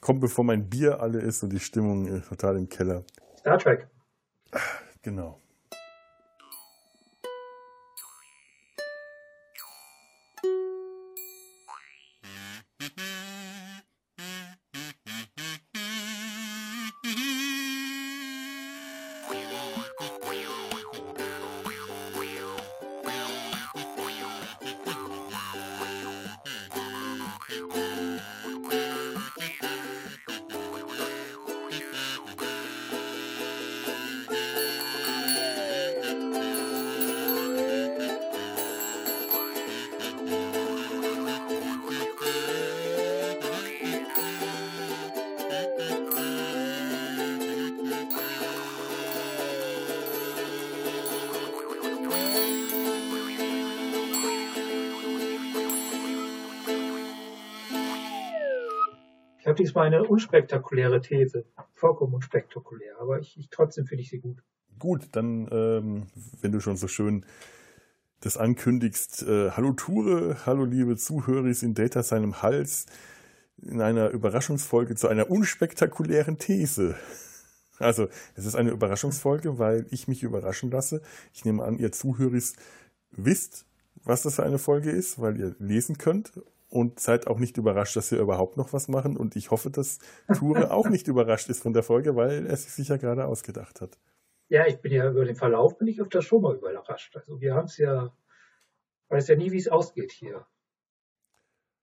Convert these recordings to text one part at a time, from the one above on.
kommt, bevor mein Bier alle ist und die Stimmung äh, total im Keller. Star Trek. Genau. Ich habe diesmal eine unspektakuläre These. Vollkommen unspektakulär, aber ich, ich trotzdem finde ich sie gut. Gut, dann, ähm, wenn du schon so schön das ankündigst, äh, hallo Ture, hallo liebe Zuhörer in Data seinem Hals, in einer Überraschungsfolge zu einer unspektakulären These. Also, es ist eine Überraschungsfolge, weil ich mich überraschen lasse. Ich nehme an, ihr Zuhörer wisst, was das für eine Folge ist, weil ihr lesen könnt und seid auch nicht überrascht, dass wir überhaupt noch was machen. Und ich hoffe, dass Ture auch nicht überrascht ist von der Folge, weil er sich sicher gerade ausgedacht hat. Ja, ich bin ja über den Verlauf bin ich öfter schon mal überrascht. Also wir haben es ja, weiß ja nie, wie es ausgeht hier.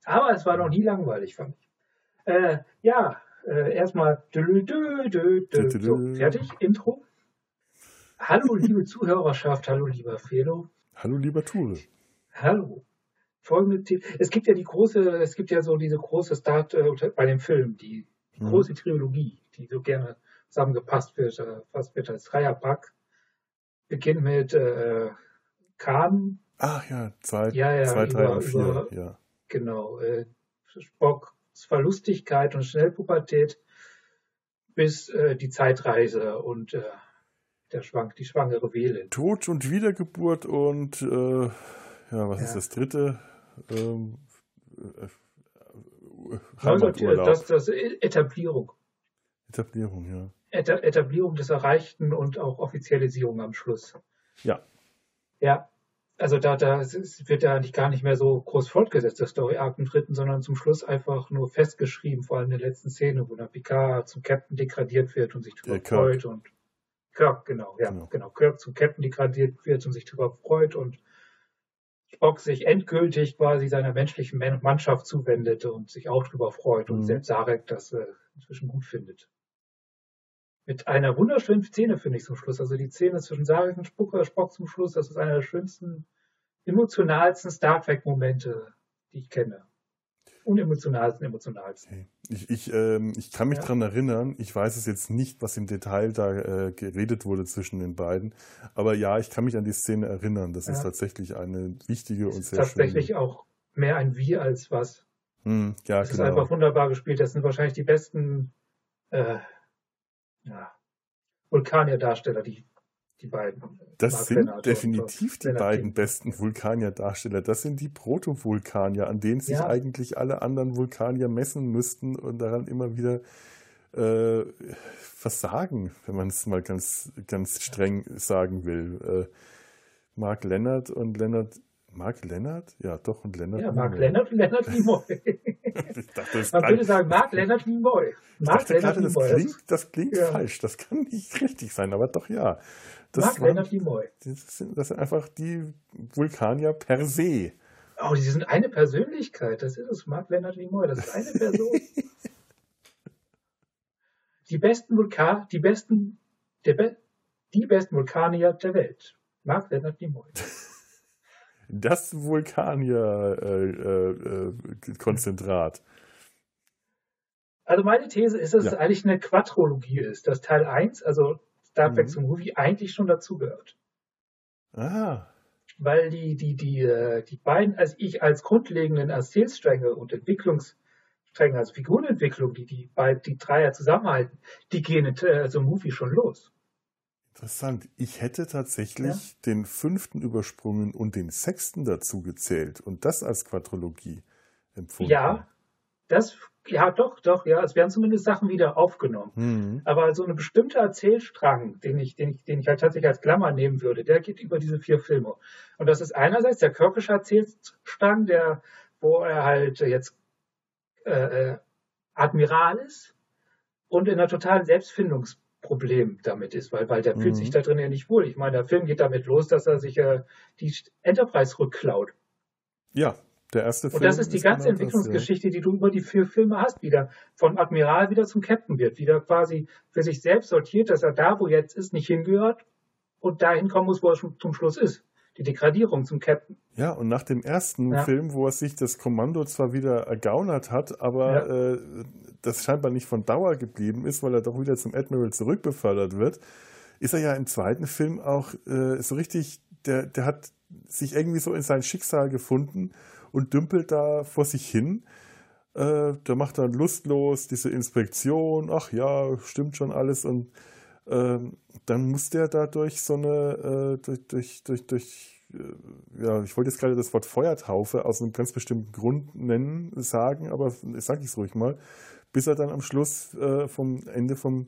Aber es war noch nie langweilig, fand ich. Äh, ja, äh, erstmal dü, dü, dü, dü. So, fertig, Intro. Hallo, liebe Zuhörerschaft, hallo, lieber Felo. Hallo, lieber Ture. Hallo. Folgende The es gibt ja die große, es gibt ja so diese große Start äh, bei dem Film, die, die Mhm. große Trilogie, die so gerne zusammengepasst wird, äh, fast wird als Dreierpack. Beginnt mit äh, Khan, Ach ja, zwei, Ja, ja, zwei drei über- und vier. über- Ja. genau, äh, Spocks Verlustigkeit und Schnellpubertät bis äh, die Zeitreise und äh, der Schwank, die schwangere Wählin. Tod und Wiedergeburt und äh, ja, was Ja. ist das dritte? Ähm, äh, äh, Heimaturlaub. das, das Etablierung. Etablierung, ja. Eta- Etablierung des Erreichten und auch Offizialisierung am Schluss. Ja. Ja, also da, da wird ja eigentlich gar nicht mehr so groß fortgesetzt, der Story Arc im dritten, sondern zum Schluss einfach nur festgeschrieben, vor allem in der letzten Szene, wo der Picard zum Captain degradiert wird und sich darüber Äh, Kirk. freut und Kirk, genau, ja, Genau. genau. Kirk zum Captain degradiert wird und sich darüber freut und Spock sich endgültig quasi seiner menschlichen Man- Mannschaft zuwendet und sich auch darüber freut und Mhm. selbst Sarek das äh, inzwischen gut findet. Mit einer wunderschönen Szene, finde ich, zum Schluss. Also die Szene zwischen Sarek und Spock, Spock zum Schluss, das ist einer der schönsten, emotionalsten Star Trek-Momente, die ich kenne. Unemotionalsten, emotionalsten. Okay. Ich, ich, ähm, ich kann mich Ja. dran erinnern, ich weiß es jetzt nicht, was im Detail da äh, geredet wurde zwischen den beiden, aber ja, ich kann mich an die Szene erinnern. Das ist Ja. tatsächlich eine wichtige und ist sehr tatsächlich schöne. auch mehr ein Wie als was. Hm, ja, ist genau. einfach wunderbar gespielt. Das sind wahrscheinlich die besten äh, ja, Vulkanier-Darsteller, die, die beiden. Das Mark sind Lennart und definitiv die Leonard beiden King. besten Vulkanier-Darsteller. Das sind die Proto-Vulkanier, an denen sich Ja. eigentlich alle anderen Vulkanier messen müssten und daran immer wieder äh, versagen, wenn man es mal ganz, ganz streng sagen will. Äh, Mark Lennart und Lennart. Mark Lennart? Ja, doch, und Lennart. Ja, Mark Nimoy. Lennart und Lennart Nimoy. Ich dachte, das, Man würde sagen, Mark Lennart Nimoy. ich Mark dachte Lennart gerade, das Nimoy. klingt, das klingt Ja. falsch. Das kann nicht richtig sein, aber doch ja. Das, Mark waren, das, sind, das sind einfach die Vulkanier per se. Oh, die sind eine Persönlichkeit. Das ist es. Mark Lennart Nimoy. Das ist eine Person. die besten Vulkan, die besten, der Be die besten Vulkanier der Welt. Mark Lennart Nimoy. Das Vulkanier-Konzentrat. Also meine These ist, dass Ja. es eigentlich eine Quadrologie ist, dass Teil 1, also Star Trek Mhm. zum Movie, eigentlich schon dazugehört. ah, Weil die, die, die, äh, die beiden, als ich als grundlegenden Erzählstränge und Entwicklungsstränge, also Figurenentwicklung, die die beiden, die Dreier zusammenhalten, die gehen in äh, so Movie schon los. interessant. Ich hätte tatsächlich den fünften übersprungen und den sechsten dazu gezählt und das als Quadrologie empfunden. Ja, das ja, doch, doch, ja. Es werden zumindest Sachen wieder aufgenommen. Mhm. Aber so eine bestimmte Erzählstrang, den ich, den ich, den ich halt tatsächlich als Klammer nehmen würde, der geht über diese vier Filme. Und das ist einerseits der Kirkische Erzählstrang, der, wo er halt jetzt äh, äh Admiral ist und in einer totalen Selbstfindungsproblem damit ist, weil, weil der mhm. fühlt sich da drin ja nicht wohl. Ich meine, der Film geht damit los, dass er sich äh, die Enterprise rückklaut. Ja, der erste Film. Und das ist die ist ganze genau Entwicklungsgeschichte, die du über die vier Filme hast, wieder von Admiral wieder zum Captain wird, wieder quasi für sich selbst sortiert, dass er da, wo jetzt ist, nicht hingehört und dahin kommen muss, wo er zum Schluss ist. Die Degradierung zum Captain. Ja, und nach dem ersten ja. Film, wo er sich das Kommando zwar wieder ergaunert hat, aber ja. äh, das scheinbar nicht von Dauer geblieben ist, weil er doch wieder zum Admiral zurückbefördert wird, ist er ja im zweiten Film auch äh, so richtig, der, der hat sich irgendwie so in sein Schicksal gefunden und dümpelt da vor sich hin. Äh, der macht dann lustlos diese Inspektion, ach ja, stimmt schon alles und äh, dann muss der da durch so eine, äh, durch, durch, durch, durch äh, ja, ich wollte jetzt gerade das Wort Feuertaufe aus einem ganz bestimmten Grund nennen, sagen, aber sage ich es ruhig mal, bis er dann am Schluss äh, vom Ende vom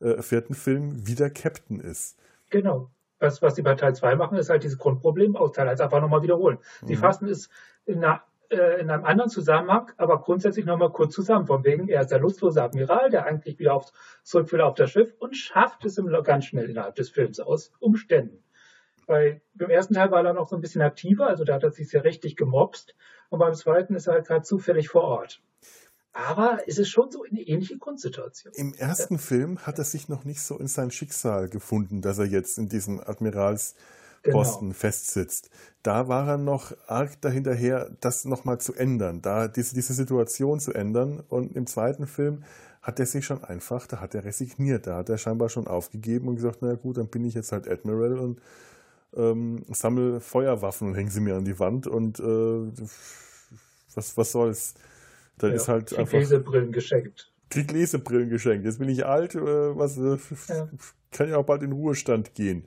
äh, vierten Film wieder Captain ist. Genau. Was, was die bei Teil 2 machen, ist halt dieses Grundproblem aus Teil 1 einfach nochmal wiederholen. Sie mhm. fassen es in, einer, äh, in einem anderen Zusammenhang, aber grundsätzlich nochmal kurz zusammen. Von wegen, er ist der lustlose Admiral, der eigentlich wieder auf, zurück will auf das Schiff und schafft es ganz schnell innerhalb des Films aus Umständen. Weil beim ersten Teil war er noch so ein bisschen aktiver, also da hat er sich sehr richtig gemobst. Und beim zweiten ist er halt gerade zufällig vor Ort. Aber es ist schon so eine ähnliche Grundsituation. Im ersten ja. Film hat er sich noch nicht so in sein Schicksal gefunden, dass er jetzt in diesem Admirals Posten genau. festsitzt. Da war er noch arg dahinterher, das nochmal zu ändern, da diese, diese Situation zu ändern. Und im zweiten Film hat er sich schon einfach, da hat er resigniert, da hat er scheinbar schon aufgegeben und gesagt, na gut, dann bin ich jetzt halt Admiral und ähm, sammle Feuerwaffen und hänge sie mir an die Wand und äh, was, was soll's. Dann ja, ist halt krieg einfach. Lesebrillen geschenkt. Krieg Lesebrillen geschenkt. Jetzt bin ich alt, äh, was, äh, ja. kann ja auch bald in Ruhestand gehen.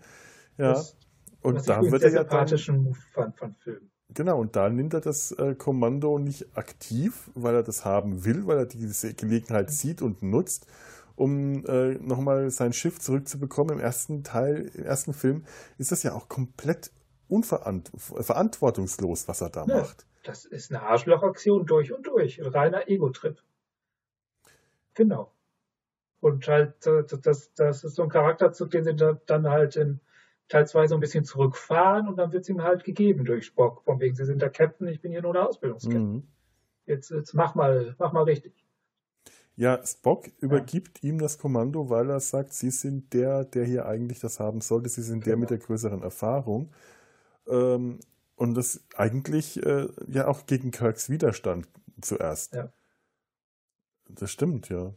Ja. Das, und da wird er ja dann, Move von, von Film. Genau, und da nimmt er das äh, Kommando nicht aktiv, weil er das haben will, weil er diese Gelegenheit sieht und nutzt, um äh, nochmal sein Schiff zurückzubekommen. Im ersten Teil, im ersten Film ist das ja auch komplett unverantwortungslos, was er da ja, macht. Das ist eine Arschlochaktion durch und durch, ein reiner Ego-Trip. Genau. Und halt, äh, das, das ist so ein Charakterzug, den sie dann halt in Teil 2 so ein bisschen zurückfahren und dann wird es ihm halt gegeben durch Spock. Von wegen, Sie sind der Captain, ich bin hier nur der Ausbildungskapitän. Mhm. Jetzt, jetzt mach mal, mach mal richtig. Ja, Spock übergibt ja. ihm das Kommando, weil er sagt, Sie sind der, der hier eigentlich das haben sollte. Sie sind genau. der mit der größeren Erfahrung. Ähm, und das eigentlich äh, ja auch gegen Kirks Widerstand zuerst. Ja. Das stimmt, ja.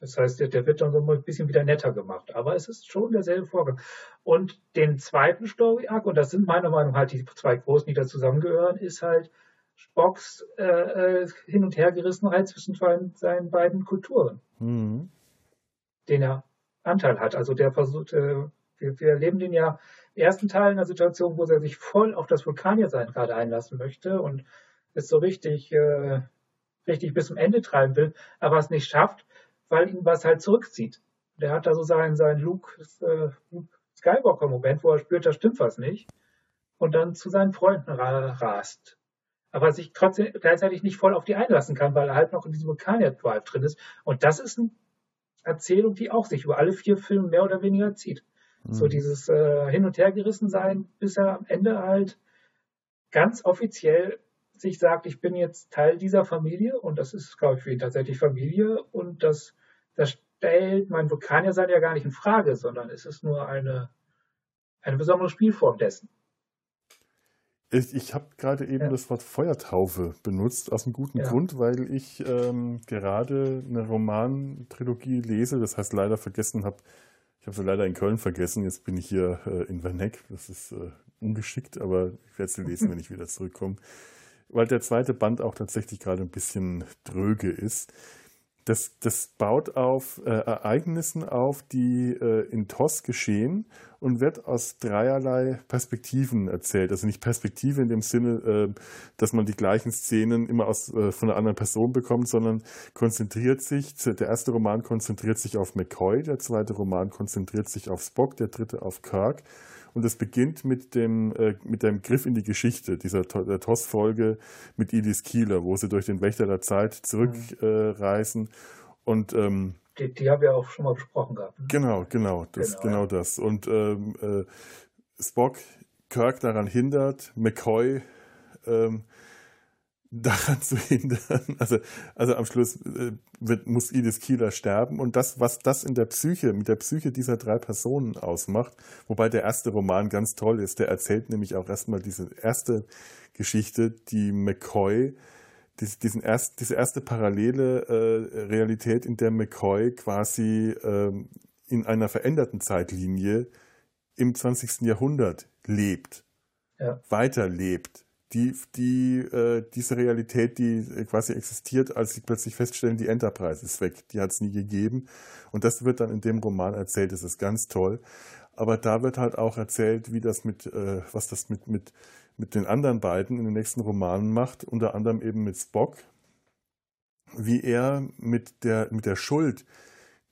Das heißt, der, der wird dann so ein bisschen wieder netter gemacht. Aber es ist schon derselbe Vorgang. Und den zweiten Story-Arc, und das sind meiner Meinung nach halt die zwei großen, die da zusammengehören, ist halt Spocks äh, äh, Hin- und Hergerissenheit zwischen seinen beiden Kulturen, mhm. den er Anteil hat. Also der versucht, äh, wir, wir erleben den ja ersten Teil in einer Situation, wo er sich voll auf das Vulkaniersein gerade einlassen möchte und es so richtig, äh, richtig bis zum Ende treiben will, aber es nicht schafft, weil ihn was halt zurückzieht. Der hat da so seinen, seinen Luke, äh, Luke Skywalker-Moment, wo er spürt, da stimmt was nicht. Und dann zu seinen Freunden rast. Aber sich trotzdem gleichzeitig nicht voll auf die einlassen kann, weil er halt noch in diesem Vulkanier-Drive drin ist. Und das ist eine Erzählung, die auch sich über alle vier Filme mehr oder weniger zieht. Mhm. So dieses äh, Hin- und Hergerissen sein, bis er am Ende halt ganz offiziell sich sagt, ich bin jetzt Teil dieser Familie und das ist, glaube ich, für ihn tatsächlich Familie und das das stellt mein Vulkanier-Sein ja gar nicht in Frage, sondern es ist nur eine, eine besondere Spielform dessen. Ich, ich habe gerade eben ja. das Wort Feuertaufe benutzt, aus einem guten ja. Grund, weil ich ähm, gerade eine Roman-Trilogie lese, das heißt leider vergessen habe, ich habe sie leider in Köln vergessen, jetzt bin ich hier äh, in Werneck, das ist äh, ungeschickt, aber ich werde sie lesen, wenn ich wieder zurückkomme. Weil der zweite Band auch tatsächlich gerade ein bisschen dröge ist. Das, das baut auf äh, Ereignissen auf, die äh, in TOS geschehen und wird aus dreierlei Perspektiven erzählt. Also nicht Perspektive in dem Sinne, äh, dass man die gleichen Szenen immer aus, äh, von einer anderen Person bekommt, sondern konzentriert sich, der erste Roman konzentriert sich auf McCoy, der zweite Roman konzentriert sich auf Spock, der dritte auf Kirk. Und es beginnt mit dem, äh, mit dem Griff in die Geschichte, dieser TOS-Folge mit Edith Keeler, wo sie durch den Wächter der Zeit zurückreisen. Mhm. und ähm, die, die haben wir auch schon mal besprochen gehabt. Ne? Genau, genau, das, genau, genau ja. das. Und ähm, äh, Spock Kirk daran hindert, McCoy ähm, daran zu hindern. Also, also am Schluss äh, wird, muss Edith Kieler sterben. Und das, was das in der Psyche, mit der Psyche dieser drei Personen ausmacht, wobei der erste Roman ganz toll ist, der erzählt nämlich auch erstmal diese erste Geschichte, die McCoy, diesen erst, diese erste parallele äh, Realität, in der McCoy quasi äh, in einer veränderten Zeitlinie im 20. Jahrhundert lebt, ja. weiterlebt die, die, äh, diese Realität, die quasi existiert, als sie plötzlich feststellen, die Enterprise ist weg, die hat es nie gegeben. Und das wird dann in dem Roman erzählt, das ist ganz toll. Aber da wird halt auch erzählt, wie das mit, äh, was das mit, mit, mit den anderen beiden in den nächsten Romanen macht, unter anderem eben mit Spock, wie er mit der, mit der Schuld,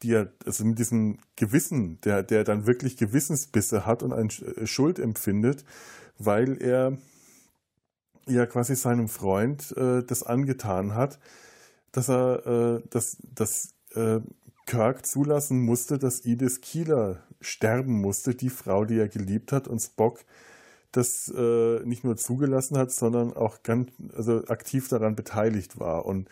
die er, also mit diesem Gewissen, der, der dann wirklich Gewissensbisse hat und eine Schuld empfindet, weil er ja quasi seinem Freund äh, das angetan hat, dass er, äh, dass, dass äh, Kirk zulassen musste, dass Edith Keeler sterben musste, die Frau, die er geliebt hat, und Spock das äh, nicht nur zugelassen hat, sondern auch ganz also aktiv daran beteiligt war. Und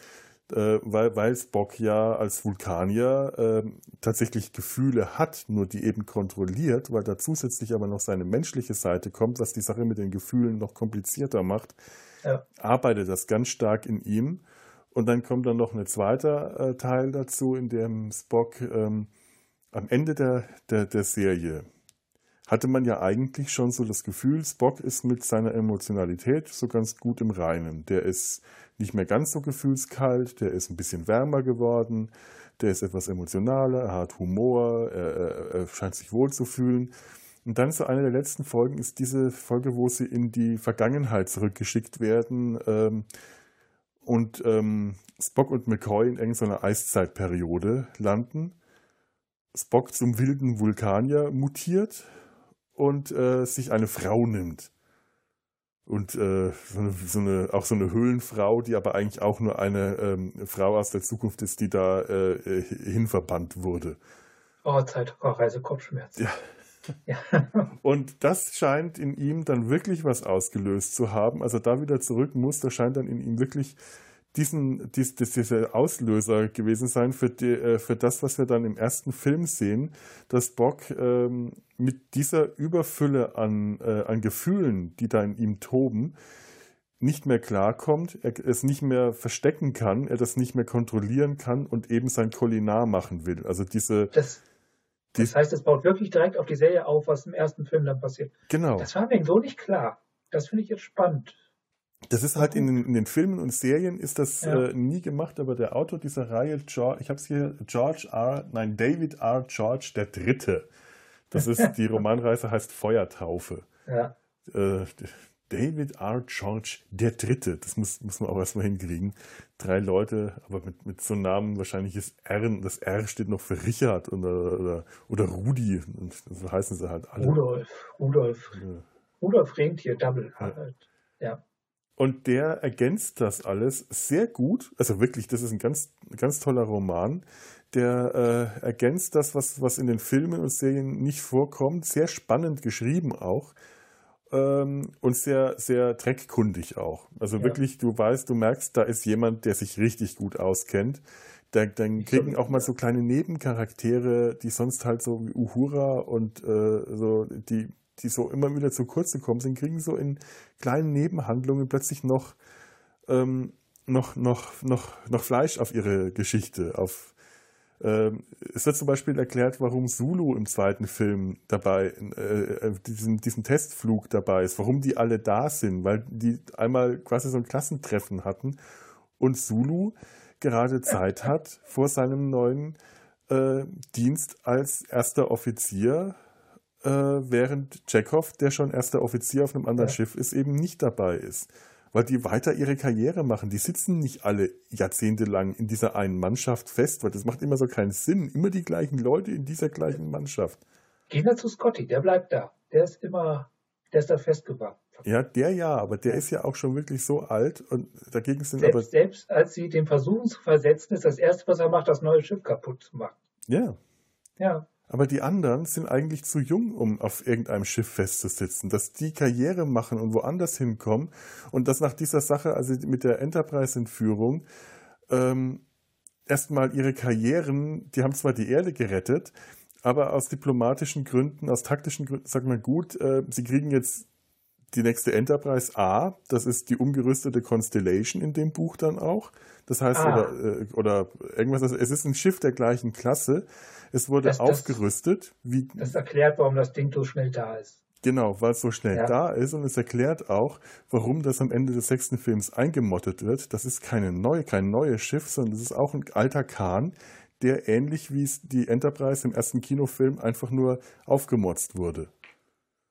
äh, weil, weil Spock ja als Vulkanier äh, tatsächlich Gefühle hat, nur die eben kontrolliert, weil da zusätzlich aber noch seine menschliche Seite kommt, was die Sache mit den Gefühlen noch komplizierter macht, ja. arbeitet das ganz stark in ihm. Und dann kommt dann noch ein zweiter äh, Teil dazu, in dem Spock ähm, am Ende der, der, der Serie hatte man ja eigentlich schon so das Gefühl, Spock ist mit seiner Emotionalität so ganz gut im Reinen. Der ist nicht mehr ganz so gefühlskalt, der ist ein bisschen wärmer geworden, der ist etwas emotionaler, er hat Humor, er, er, scheint sich wohl zu fühlen. Und dann so eine der letzten Folgen ist diese Folge, wo sie in die Vergangenheit zurückgeschickt werden ähm, und ähm, Spock und McCoy in irgendeiner Eiszeitperiode landen. Spock zum wilden Vulkanier mutiert und äh, sich eine Frau nimmt. Und äh, so, eine, so eine, auch so eine Höhlenfrau, die aber eigentlich auch nur eine ähm, Frau aus der Zukunft ist, die da äh, äh hinverbannt wurde. Oh, Zeitreise Kopfschmerzen. Ja. ja. Und das scheint in ihm dann wirklich was ausgelöst zu haben. Also da wieder zurück muss, da scheint dann in ihm wirklich diesen, dies, dies, dieser Auslöser gewesen sein für, die, äh, für das, was wir dann im ersten Film sehen, dass Bock ähm, mit dieser Überfülle an, äh, an Gefühlen, die da in ihm toben, nicht mehr klarkommt, er es nicht mehr verstecken kann, er das nicht mehr kontrollieren kann und eben sein Kolinar machen will. Also diese. Das, das heißt, es baut wirklich direkt auf die Serie auf, was im ersten Film dann passiert. Genau. Das war mir so nicht klar. Das finde ich jetzt spannend. Das ist halt in, in, den Filmen und Serien ist das ja. äh, nie gemacht, aber der Autor dieser Reihe, George, ich habe es hier, George R., nein, David R. George der Dritte. Das ist, die Romanreise heißt Feuertaufe. Ja. Äh, David R. George der Dritte, das muss, muss man auch erstmal hinkriegen. Drei Leute, aber mit, mit so einem Namen wahrscheinlich ist R, das R steht noch für Richard oder, oder, oder Rudi, und so heißen sie halt alle. Rudolf, Rudolf, ja. Rudolf Rentier, Double ja. halt. Ja. Und der ergänzt das alles sehr gut. Also wirklich, das ist ein ganz, ganz toller Roman. Der äh, ergänzt das, was, was in den Filmen und Serien nicht vorkommt. Sehr spannend geschrieben auch. Ähm, und sehr, sehr dreckkundig auch. Also ja. wirklich, du weißt, du merkst, da ist jemand, der sich richtig gut auskennt. Da, dann kriegen auch mal so kleine Nebencharaktere, die sonst halt so wie Uhura und äh, so, die die so immer wieder zu kurz gekommen sind, kriegen so in kleinen Nebenhandlungen plötzlich noch, ähm, noch, noch, noch, noch Fleisch auf ihre Geschichte. Auf, ähm, es wird zum Beispiel erklärt, warum Zulu im zweiten Film dabei, äh, äh, diesen, diesen Testflug dabei ist, warum die alle da sind, weil die einmal quasi so ein Klassentreffen hatten und Zulu gerade Zeit hat vor seinem neuen äh, Dienst als erster Offizier, äh, während Chekhov, der schon erster Offizier auf einem anderen ja. Schiff ist, eben nicht dabei ist. Weil die weiter ihre Karriere machen. Die sitzen nicht alle jahrzehntelang in dieser einen Mannschaft fest, weil das macht immer so keinen Sinn. Immer die gleichen Leute in dieser gleichen Mannschaft. Gehen wir zu Scotty, der bleibt da. Der ist immer, der ist da festgebracht. Ja, der ja, aber der ist ja auch schon wirklich so alt und dagegen sind selbst, aber. Selbst als sie den versuchen zu versetzen, ist das erste, was er macht, das neue Schiff kaputt zu machen. Ja. Ja. Aber die anderen sind eigentlich zu jung, um auf irgendeinem Schiff festzusitzen. Dass die Karriere machen und woanders hinkommen und dass nach dieser Sache, also mit der Enterprise-Entführung, ähm, erstmal ihre Karrieren, die haben zwar die Erde gerettet, aber aus diplomatischen Gründen, aus taktischen Gründen, sagen wir gut, äh, sie kriegen jetzt die nächste Enterprise A, das ist die umgerüstete Constellation in dem Buch dann auch. Das heißt, ah. oder, äh, oder irgendwas, also es ist ein Schiff der gleichen Klasse. Es wurde das, aufgerüstet. Wie, das erklärt, warum das Ding so schnell da ist. Genau, weil es so schnell ja. da ist und es erklärt auch, warum das am Ende des sechsten Films eingemottet wird. Das ist keine neue, kein neues Schiff, sondern das ist auch ein alter Kahn, der ähnlich wie es die Enterprise im ersten Kinofilm einfach nur aufgemotzt wurde.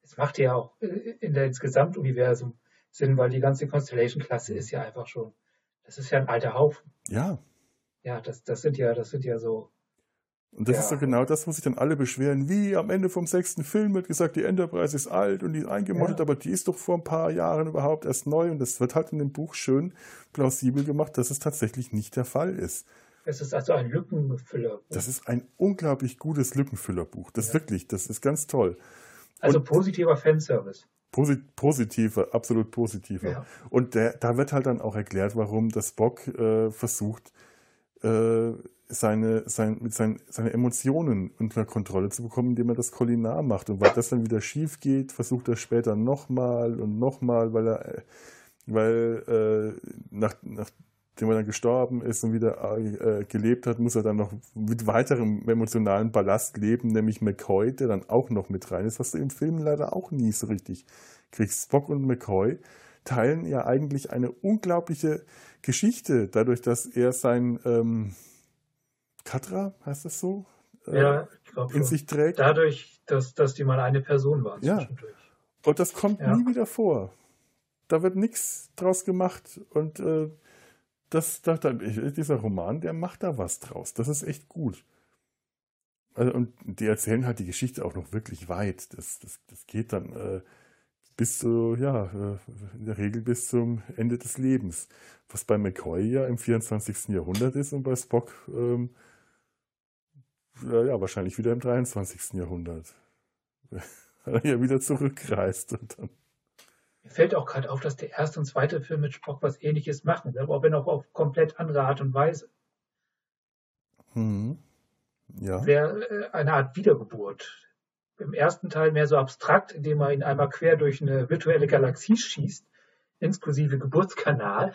Es macht ja auch in der Gesamtuniversum Sinn, weil die ganze Constellation-Klasse ist ja einfach schon, das ist ja ein alter Haufen. Ja. Ja, das, das sind ja, das sind ja so. Und das ja. ist doch genau das, wo sich dann alle beschweren. Wie am Ende vom sechsten Film wird gesagt, die Enterprise ist alt und die ist eingemottet, ja. aber die ist doch vor ein paar Jahren überhaupt erst neu. Und das wird halt in dem Buch schön plausibel gemacht, dass es tatsächlich nicht der Fall ist. Es ist also ein Lückenfüllerbuch. Das ist ein unglaublich gutes Lückenfüllerbuch. Das ja. wirklich, das ist ganz toll. Also und positiver Fanservice. Posit positiver, absolut positiver. Ja. Und der, da wird halt dann auch erklärt, warum das Spock äh, versucht, äh, seine, sein, mit sein, seine Emotionen unter Kontrolle zu bekommen, indem er das Kolinar macht. Und weil das dann wieder schief geht, versucht er später nochmal und nochmal, weil er, weil äh, nach, nach dem er dann gestorben ist und wieder äh, gelebt hat, muss er dann noch mit weiterem emotionalen Ballast leben, nämlich McCoy, der dann auch noch mit rein ist, was du im Film leider auch nie so richtig kriegst. Spock und McCoy teilen ja eigentlich eine unglaubliche Geschichte, dadurch, dass er sein ähm, Katra, heißt das so? Äh, ja, ich glaube in sich trägt. Dadurch, dass, dass die mal eine Person waren ja. Und das kommt ja. nie wieder vor. Da wird nichts draus gemacht und äh, das dachte ich, dieser Roman, der macht da was draus. Das ist echt gut. Also, und die erzählen halt die Geschichte auch noch wirklich weit. Das, das, das geht dann äh, bis zu, ja, äh, in der Regel bis zum Ende des Lebens. Was bei McCoy ja im 24. Jahrhundert ist und bei Spock ähm, ja, wahrscheinlich wieder im 23. Jahrhundert. Weil er ja wieder zurückreist und dann mir fällt auch gerade auf, dass der erste und zweite Film mit Spock was ähnliches machen, aber wenn auch auf komplett andere Art und Weise. Mhm. Ja. Wäre äh, eine Art Wiedergeburt. Im ersten Teil mehr so abstrakt, indem man ihn einmal quer durch eine virtuelle Galaxie schießt, inklusive Geburtskanal.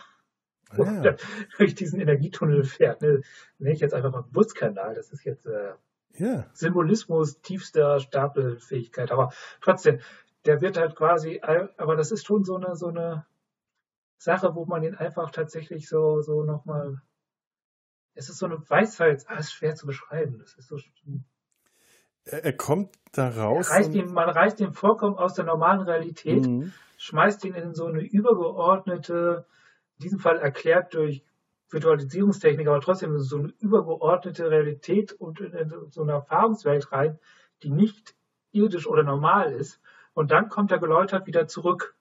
Ah, ja. durch diesen Energietunnel fährt. Ne, nenne ich jetzt einfach mal Geburtskanal. Das ist jetzt äh, ja. Symbolismus tiefster Stapelfähigkeit. Aber trotzdem, der wird halt quasi, aber das ist schon so eine, so eine Sache, wo man ihn einfach tatsächlich so, so nochmal, es ist so eine Weisheit, ah, ist schwer zu beschreiben. Das ist so, er, er kommt da raus. Reißt ihn, man reißt ihn vollkommen aus der normalen Realität, mhm. schmeißt ihn in so eine übergeordnete, in diesem Fall erklärt durch Virtualisierungstechnik, aber trotzdem so eine übergeordnete Realität und in so eine Erfahrungswelt rein, die nicht irdisch oder normal ist. Und dann kommt er geläutert wieder zurück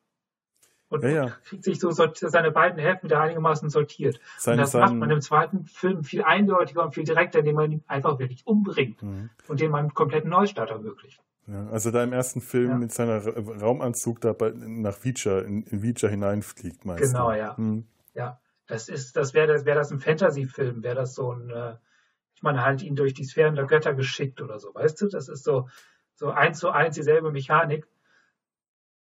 und ja, ja. kriegt sich so seine beiden Hälften wieder einigermaßen sortiert. Sein, und das sein, macht man im zweiten Film viel eindeutiger und viel direkter, indem man ihn einfach wirklich umbringt mhm. und dem man einen kompletten Neustart ermöglicht. Ja, also da im ersten Film mit seiner Raumanzug da nach Vicha, in, in Vicha hineinfliegt meistens. Genau, ja. Mhm. Ja, das ist, das wäre das, wäre das ein Fantasy-Film, wäre das so ein, äh, ich meine, halt ihn durch die Sphären der Götter geschickt oder so, weißt du? Das ist so, so eins zu eins dieselbe Mechanik.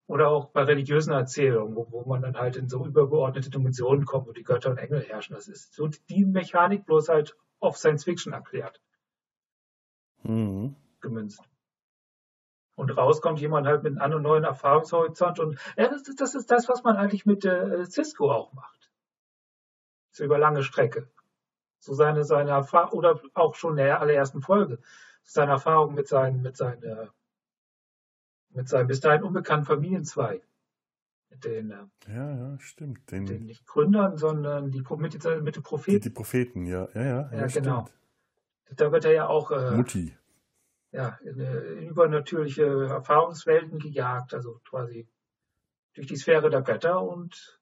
Oder auch bei religiösen Erzählungen, wo, wo man dann halt in so übergeordnete Dimensionen kommt, wo die Götter und Engel herrschen. Das ist so die Mechanik bloß halt auf Science Fiction erklärt. Mhm. Gemünzt. Und raus kommt jemand halt mit einem neuen Erfahrungshorizont und ja, das, ist, das ist das, was man eigentlich mit äh, Cisco auch macht. So über lange Strecke. So seine, seine Erfahrung, oder auch schon in der allerersten Folge, seine Erfahrung mit seinen, mit seinen, mit seinem bis dahin unbekannten Familienzweig. Mit den, ja, ja, stimmt. Den, den nicht Gründern, sondern die, mit, mit den Propheten. Die, die, Propheten, ja, ja, ja. Ja, ja genau. Da wird er ja auch. Äh, Mutti. Ja, in, in übernatürliche Erfahrungswelten gejagt, also quasi durch die Sphäre der Götter und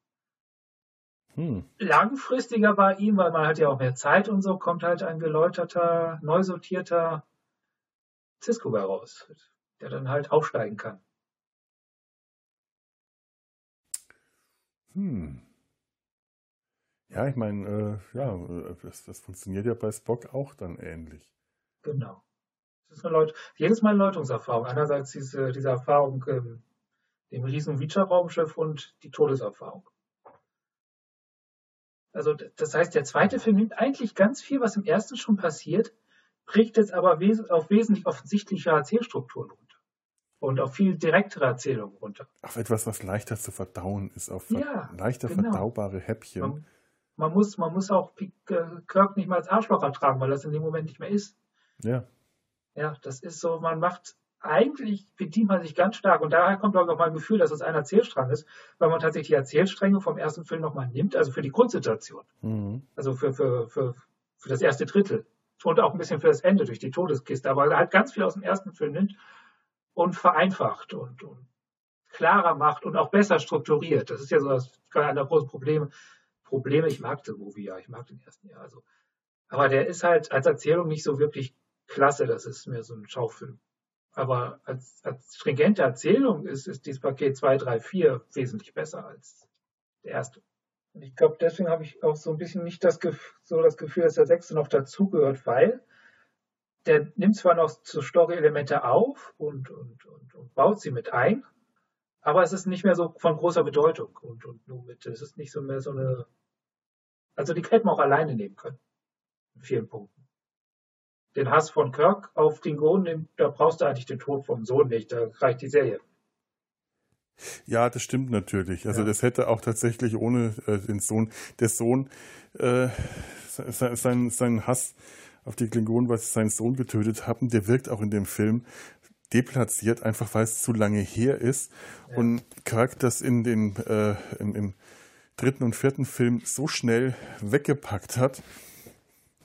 hm. langfristiger bei ihm, weil man hat ja auch mehr Zeit und so, kommt halt ein geläuterter, neu sortierter Cisco heraus, der dann halt aufsteigen kann. Hm. Ja, ich meine, äh, ja, das, das, funktioniert ja bei Spock auch dann ähnlich. Genau. Das ist eine Leut jedes Mal eine Läutungserfahrung. Einerseits diese, diese Erfahrung ähm, dem riesen Reacher-Raumschiff und die Todeserfahrung. Also das heißt, der zweite Film nimmt eigentlich ganz viel, was im ersten schon passiert, bricht es aber wes auf wesentlich offensichtliche Erzählstrukturen runter und auf viel direktere Erzählungen runter. Auf etwas, was leichter zu verdauen ist, auf ja, leichter genau. verdaubare Häppchen. Man, man, muss, man muss auch äh, Kirk nicht mal als Arschloch ertragen, weil das in dem Moment nicht mehr ist. Ja. Ja, das ist so, man macht eigentlich bedient man sich ganz stark und daher kommt auch mein Gefühl, dass es ein Erzählstrang ist, weil man tatsächlich die Erzählstränge vom ersten Film nochmal nimmt, also für die Grundsituation. Mhm. Also für, für, für, für das erste Drittel und auch ein bisschen für das Ende durch die Todeskiste, aber halt ganz viel aus dem ersten Film nimmt und vereinfacht und, und klarer macht und auch besser strukturiert. Das ist ja so das einer großen Probleme. Probleme, ich mag den Movie ja, ich mag den ersten ja. Also, aber der ist halt als Erzählung nicht so wirklich klasse. Das ist mehr so ein Schaufilm. Aber als, als stringente Erzählung ist, ist dieses Paket 2, 3, 4 wesentlich besser als der erste. Und ich glaube, deswegen habe ich auch so ein bisschen nicht das, so das Gefühl, dass der sechste noch dazugehört, weil der nimmt zwar noch so Story-Elemente auf und, und, und, und, baut sie mit ein, aber es ist nicht mehr so von großer Bedeutung und, und nur mit, es ist nicht so mehr so eine, also die hätten wir auch alleine nehmen können. In vielen Punkten. Den Hass von Kirk auf den Klingonen, da brauchst du eigentlich den Tod vom Sohn nicht, da reicht die Serie. Ja, das stimmt natürlich. Also ja. das hätte auch tatsächlich ohne äh, den Sohn, der Sohn, äh, sein, sein Hass auf die Klingonen, was seinen Sohn getötet haben, der wirkt auch in dem Film deplatziert, einfach weil es zu lange her ist. Ja. Und Kirk das in den, äh, im, im, dritten und vierten Film so schnell weggepackt hat,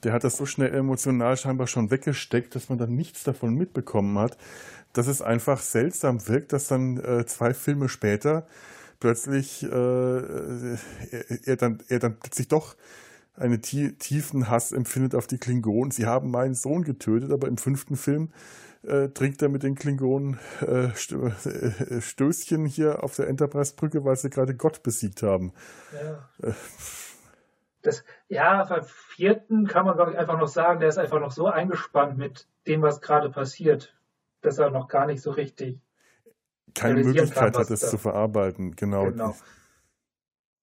der hat das so schnell emotional scheinbar schon weggesteckt, dass man dann nichts davon mitbekommen hat, dass es einfach seltsam wirkt, dass dann äh, zwei Filme später plötzlich äh, er, er, dann, er dann plötzlich doch einen tiefen Hass empfindet auf die Klingonen. Sie haben meinen Sohn getötet, aber im fünften Film äh, trinkt er mit den Klingonen äh, äh, Stößchen hier auf der Enterprise-Brücke, weil sie gerade Gott besiegt haben. Ja. Äh, das, ja, beim vierten kann man, glaube ich, einfach noch sagen, der ist einfach noch so eingespannt mit dem, was gerade passiert, dass er noch gar nicht so richtig keine Möglichkeit kann, hat, es zu verarbeiten. Genau. genau.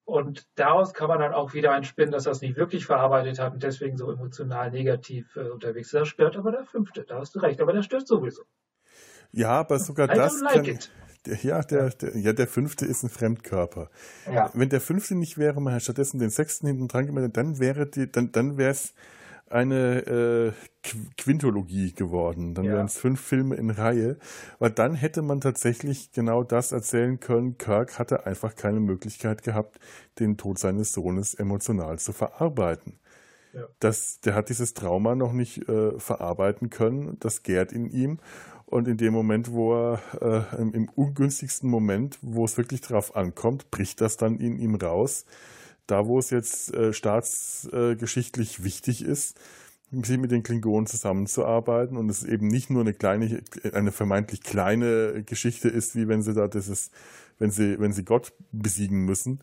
Und daraus kann man dann auch wieder einspinnen, dass er es nicht wirklich verarbeitet hat und deswegen so emotional negativ äh, unterwegs ist. Das stört aber der fünfte, da hast du recht, aber der stört sowieso. Ja, aber sogar I das. Like kann, der, ja, der, der, ja, der fünfte ist ein Fremdkörper. Ja. Wenn der fünfte nicht wäre, man hat stattdessen den sechsten hinten dran gemacht, dann wäre die, dann, dann wäre es eine äh, Quintologie geworden. Dann ja. wären es fünf Filme in Reihe. Weil dann hätte man tatsächlich genau das erzählen können. Kirk hatte einfach keine Möglichkeit gehabt, den Tod seines Sohnes emotional zu verarbeiten. Ja. Das, der hat dieses Trauma noch nicht äh, verarbeiten können. Das gärt in ihm. Und in dem Moment, wo er äh, im, im, ungünstigsten Moment, wo es wirklich drauf ankommt, bricht das dann in ihm raus. Da, wo es jetzt äh, staatsgeschichtlich wichtig ist, mit den Klingonen zusammenzuarbeiten und es eben nicht nur eine kleine, eine vermeintlich kleine Geschichte ist, wie wenn sie da dieses, wenn sie, wenn sie Gott besiegen müssen,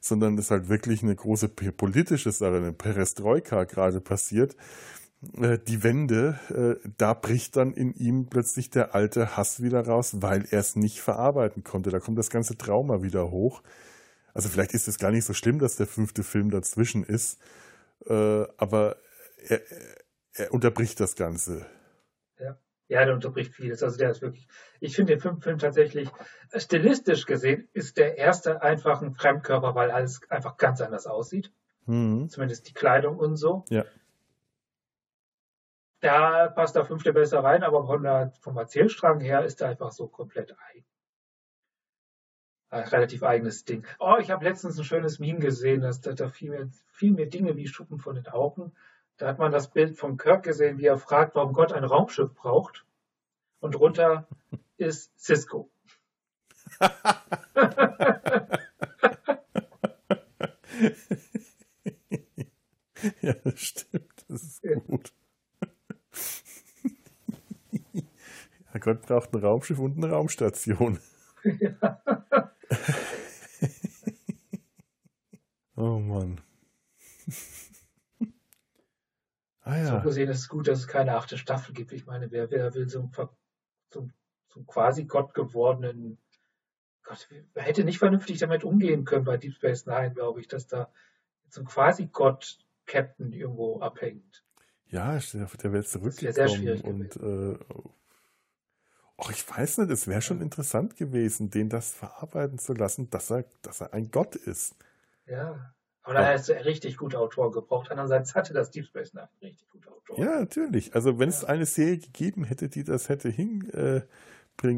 sondern es halt wirklich eine große politische Sache, eine Perestroika gerade passiert, äh, die Wende, äh, da bricht dann in ihm plötzlich der alte Hass wieder raus, weil er es nicht verarbeiten konnte. Da kommt das ganze Trauma wieder hoch. Also vielleicht ist es gar nicht so schlimm, dass der fünfte Film dazwischen ist, äh, aber er, er unterbricht das Ganze. Ja. Ja, der unterbricht vieles. Also der ist wirklich, ich finde den fünften Film tatsächlich, stilistisch gesehen, ist der erste einfach ein Fremdkörper, weil alles einfach ganz anders aussieht. Mhm. Zumindest die Kleidung und so. Ja Da passt der fünfte besser rein, aber von der, vom Erzählstrang her ist er einfach so komplett eigen. Ein relativ eigenes Ding. Oh, ich habe letztens ein schönes Meme gesehen, dass da, da fiel, mir, fiel mir Dinge wie Schuppen von den Augen. Da hat man das Bild von Kirk gesehen, wie er fragt, warum Gott ein Raumschiff braucht. Und drunter ist Cisco. ja, das stimmt. Das ist gut. Ja, Gott braucht ein Raumschiff und eine Raumstation. Ja. oh Mann. ah, ja. So gesehen ist es gut, dass es keine achte Staffel gibt. Ich meine, wer, wer will so einen, so, so quasi Gott gewordenen Gott, wer hätte nicht vernünftig damit umgehen können bei Deep Space Nine, glaube ich, dass da so ein quasi Gott-Captain irgendwo abhängt. Ja, der wäre zurückgekommen und äh, oh, ich weiß nicht, es wäre schon interessant gewesen, den das verarbeiten zu lassen, dass er, dass er ein Gott ist. Ja. Aber da hättest du richtig gute Autoren gebraucht. Andererseits hatte das Deep Space Nine richtig gute Autoren. Ja, natürlich. Also wenn ja. es eine Serie gegeben hätte, die das hätte hinbringen,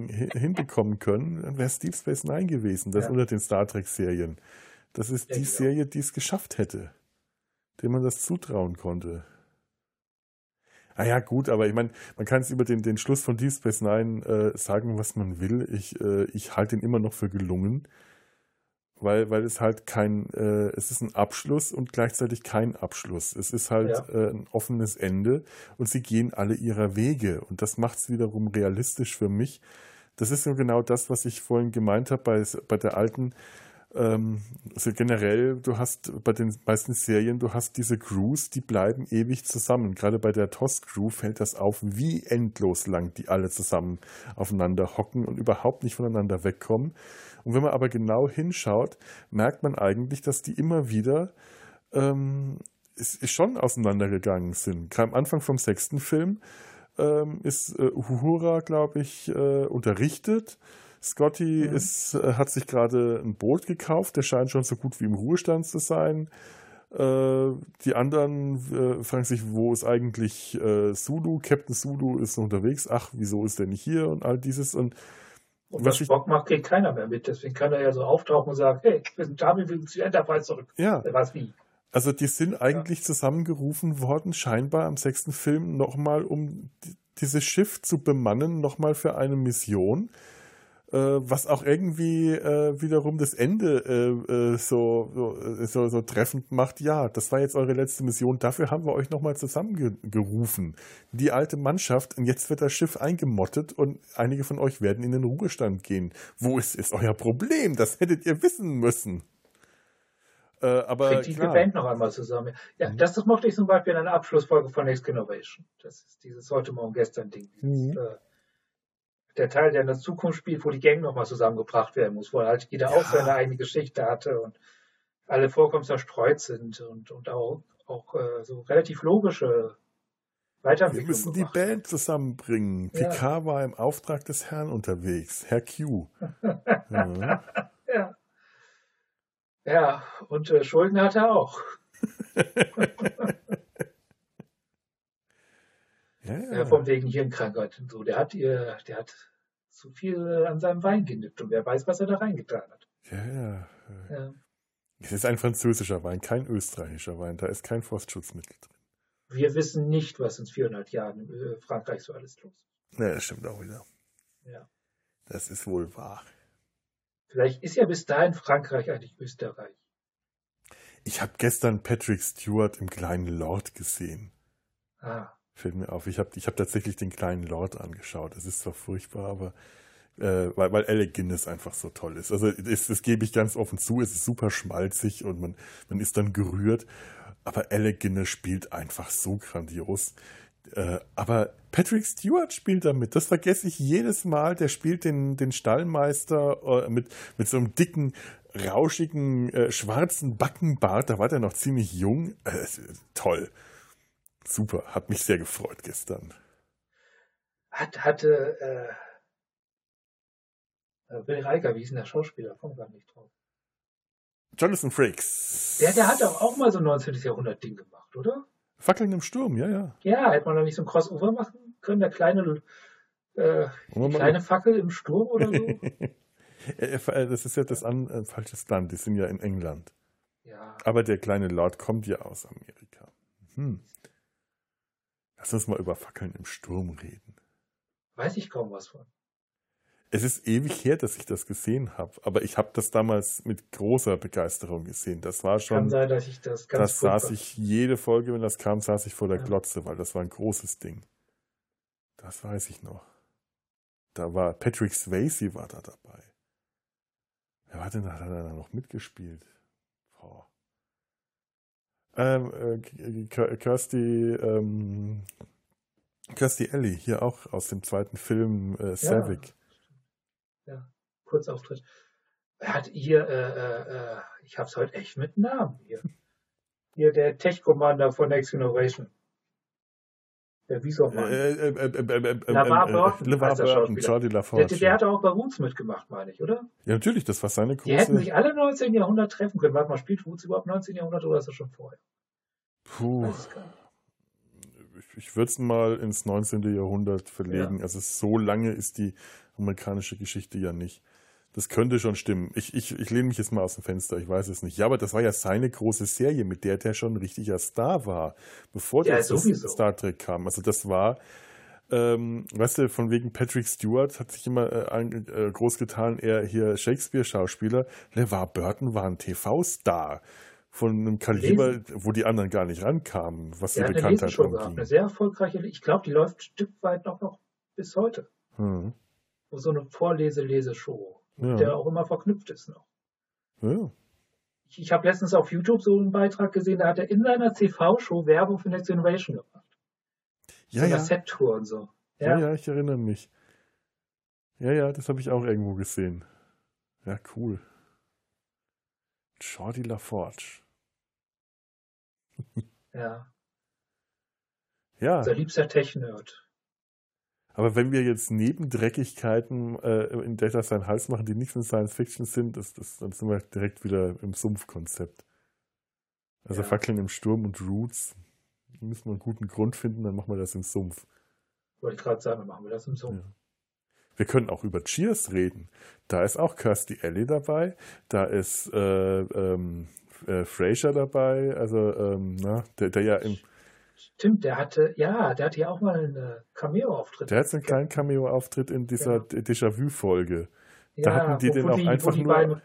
äh, hinbekommen können, dann wäre es Deep Space Nine gewesen, das ja. unter den Star Trek-Serien. Das ist ja, die genau. Serie, die es geschafft hätte, dem man das zutrauen konnte. Ah ja, gut, aber ich meine, man kann es über den, den Schluss von Deep Space Nine äh, sagen, was man will. Ich, äh, ich halte ihn immer noch für gelungen, weil, weil es halt kein, äh, es ist ein Abschluss und gleichzeitig kein Abschluss. Es ist halt ja. Äh, ein offenes Ende und sie gehen alle ihrer Wege und das macht es wiederum realistisch für mich. Das ist so genau das, was ich vorhin gemeint habe bei, bei der alten ähm, also generell, du hast bei den meisten Serien, du hast diese Crews, die bleiben ewig zusammen. Gerade bei der TOS-Crew fällt das auf, wie endlos lang die alle zusammen aufeinander hocken und überhaupt nicht voneinander wegkommen. Und wenn man aber genau hinschaut, merkt man eigentlich, dass die immer wieder ähm, ist, ist schon auseinandergegangen sind. Gerade am Anfang vom sechsten Film ähm, ist äh, Uhura, glaube ich, äh, unterrichtet Scotty mhm. ist, äh, hat sich gerade ein Boot gekauft, der scheint schon so gut wie im Ruhestand zu sein. Äh, die anderen äh, fragen sich, wo ist eigentlich Sulu? Captain Sulu ist unterwegs. Ach, wieso ist der nicht hier? Und all dieses. Und, und was Spock macht, kriegt keiner mehr mit. Deswegen kann er ja so auftauchen und sagen, hey, wir sind da, wir will zu Enterprise zurück. Ja. Was wie? Also die sind eigentlich ja. zusammengerufen worden, scheinbar am sechsten Film nochmal, um dieses Schiff zu bemannen, nochmal für eine Mission was auch irgendwie äh, wiederum das Ende äh, äh so, so, so, so, treffend macht. Ja, das war jetzt eure letzte Mission. Dafür haben wir euch nochmal zusammengerufen. Die alte Mannschaft. Und jetzt wird das Schiff eingemottet und einige von euch werden in den Ruhestand gehen. Wo ist, ist euer Problem? Das hättet ihr wissen müssen. Äh, aber Kriegt die. Band noch einmal zusammen. Ja, mhm. das, das mochte ich zum Beispiel in einer Abschlussfolge von Next Generation. Das ist dieses heute, morgen, gestern Ding. Dieses, mhm. äh, der Teil, der in der Zukunft spielt, wo die Gang nochmal zusammengebracht werden muss, wo halt jeder ja. auch seine eigene Geschichte hatte und alle vollkommen zerstreut sind und, und auch, auch äh, so relativ logische Weiterentwicklung. Wir müssen die Band zusammenbringen. Ja. Picard war im Auftrag des Herrn unterwegs, Herr Q. ja. ja. ja. und äh, Schulden hat er auch. Ja, ja. vom wegen Hirnkrankheit und so. Der hat ihr, der hat zu viel an seinem Wein genippt und wer weiß, was er da reingetan hat. Ja, ja. ja. Es ist ein französischer Wein, kein österreichischer Wein. Da ist kein Frostschutzmittel drin. Wir wissen nicht, was in 400 Jahren in äh, Frankreich so alles los ist. Ja, das stimmt auch wieder. Ja. Das ist wohl wahr. Vielleicht ist ja bis dahin Frankreich eigentlich Österreich. Ich habe gestern Patrick Stewart im kleinen Lord gesehen. Ah fällt mir auf. Ich habe ich hab tatsächlich den kleinen Lord angeschaut. Es ist zwar furchtbar, aber äh, weil, weil Alec Guinness einfach so toll ist. Also das, das gebe ich ganz offen zu, es ist super schmalzig und man, man ist dann gerührt. Aber Alec Guinness spielt einfach so grandios. Äh, aber Patrick Stewart spielt damit. Das vergesse ich jedes Mal. Der spielt den, den Stallmeister äh, mit, mit so einem dicken, rauschigen, äh, schwarzen Backenbart. Da war der noch ziemlich jung. Äh, toll. Super, hat mich sehr gefreut gestern. Hat, hatte äh, äh Bill Reiger, wie ist denn der Schauspieler? Kommt gar nicht drauf. Jonathan Frakes. Der, der hat auch, auch mal so ein 19. Jahrhundert-Ding gemacht, oder? Fackeln im Sturm, ja, ja. Ja, hätte man da nicht so ein Crossover machen können, der kleine, äh, kleine Fackel im Sturm oder so? Das ist ja das an, äh, falsches Land, die sind ja in England. Ja. Aber der kleine Lord kommt ja aus Amerika. Hm. Lass uns mal über Fackeln im Sturm reden. Weiß ich kaum was von. Es ist ewig her, dass ich das gesehen habe, aber ich habe das damals mit großer Begeisterung gesehen. Das war schon. Kann sein, dass ich das ganz Das saß ich jede Folge, wenn das kam, saß ich vor der ja. Glotze, weil das war ein großes Ding. Das weiß ich noch. Da war Patrick Swayze war da dabei. Wer hat denn da, hat da noch mitgespielt? Oh. Ähm, äh, Kirsty, ähm, Kirsty Ellie, hier auch aus dem zweiten Film äh, Savick. Ja. ja, Kurzauftritt. Er hat hier, äh, äh, äh ich hab's heute echt mit Namen hier. Hier der Tech-Commander von Next Generation. Der Wieso-Mann. Äh, äh, äh, äh, äh LaVar Burton. LaVar Burton, Charlie LaForge. Der, der hat auch bei Roots mitgemacht, meine ich, oder? Ja, natürlich, das war seine große... Die hätten sich alle 19. Jahrhundert treffen können. Warte mal, spielt Roots überhaupt 19. Jahrhundert oder ist das schon vorher? Puh. Ich, ich würde es mal ins 19. Jahrhundert verlegen. Ja. Also so lange ist die amerikanische Geschichte ja nicht. Das könnte schon stimmen. Ich, ich, ich lehne mich jetzt mal aus dem Fenster, ich weiß es nicht. Ja, aber das war ja seine große Serie, mit der der schon ein richtiger Star war, bevor ja, das Star Trek kam. Also das war, ähm, weißt du, von wegen Patrick Stewart hat sich immer äh, äh, groß getan, er hier Shakespeare-Schauspieler. LeVar Burton war ein TV-Star von einem Kaliber, Lesen. wo die anderen gar nicht rankamen, was die Bekanntheit anging. Eine sehr erfolgreiche, ich glaube, die läuft ein Stück weit noch, noch bis heute. Hm. So eine Vorlese-Leseshow ja. der auch immer verknüpft ist noch. Ja. Ich, ich habe letztens auf YouTube so einen Beitrag gesehen, da hat er in seiner TV-Show Werbung für Next Generation gemacht. Ja, so ja. Set-Tour und so. Ja? ja, ja, ich erinnere mich. Ja, ja, das habe ich auch irgendwo gesehen. Ja, cool. Jordi LaForge. ja. Ja. Unser liebster Tech-Nerd. Aber wenn wir jetzt neben Dreckigkeiten äh, in Data seinen Hals machen, die nicht in Science Fiction sind, das, das, dann sind wir direkt wieder im Sumpfkonzept. Also ja. Fackeln im Sturm und Roots. Da müssen wir einen guten Grund finden, dann machen wir das im Sumpf. Wollte ich gerade sagen, dann machen wir das im Sumpf. Ja. Wir können auch über Cheers reden. Da ist auch Kirsty Ellie dabei, da ist äh, ähm, äh, Fraser dabei, also ähm, na, der, der ja im Stimmt, der hatte, ja, der hatte ja auch mal einen Cameo-Auftritt. Der hat einen kleinen Cameo-Auftritt in dieser ja. Déjà-vu-Folge. Da ja, hatten die den auch die, einfach nur.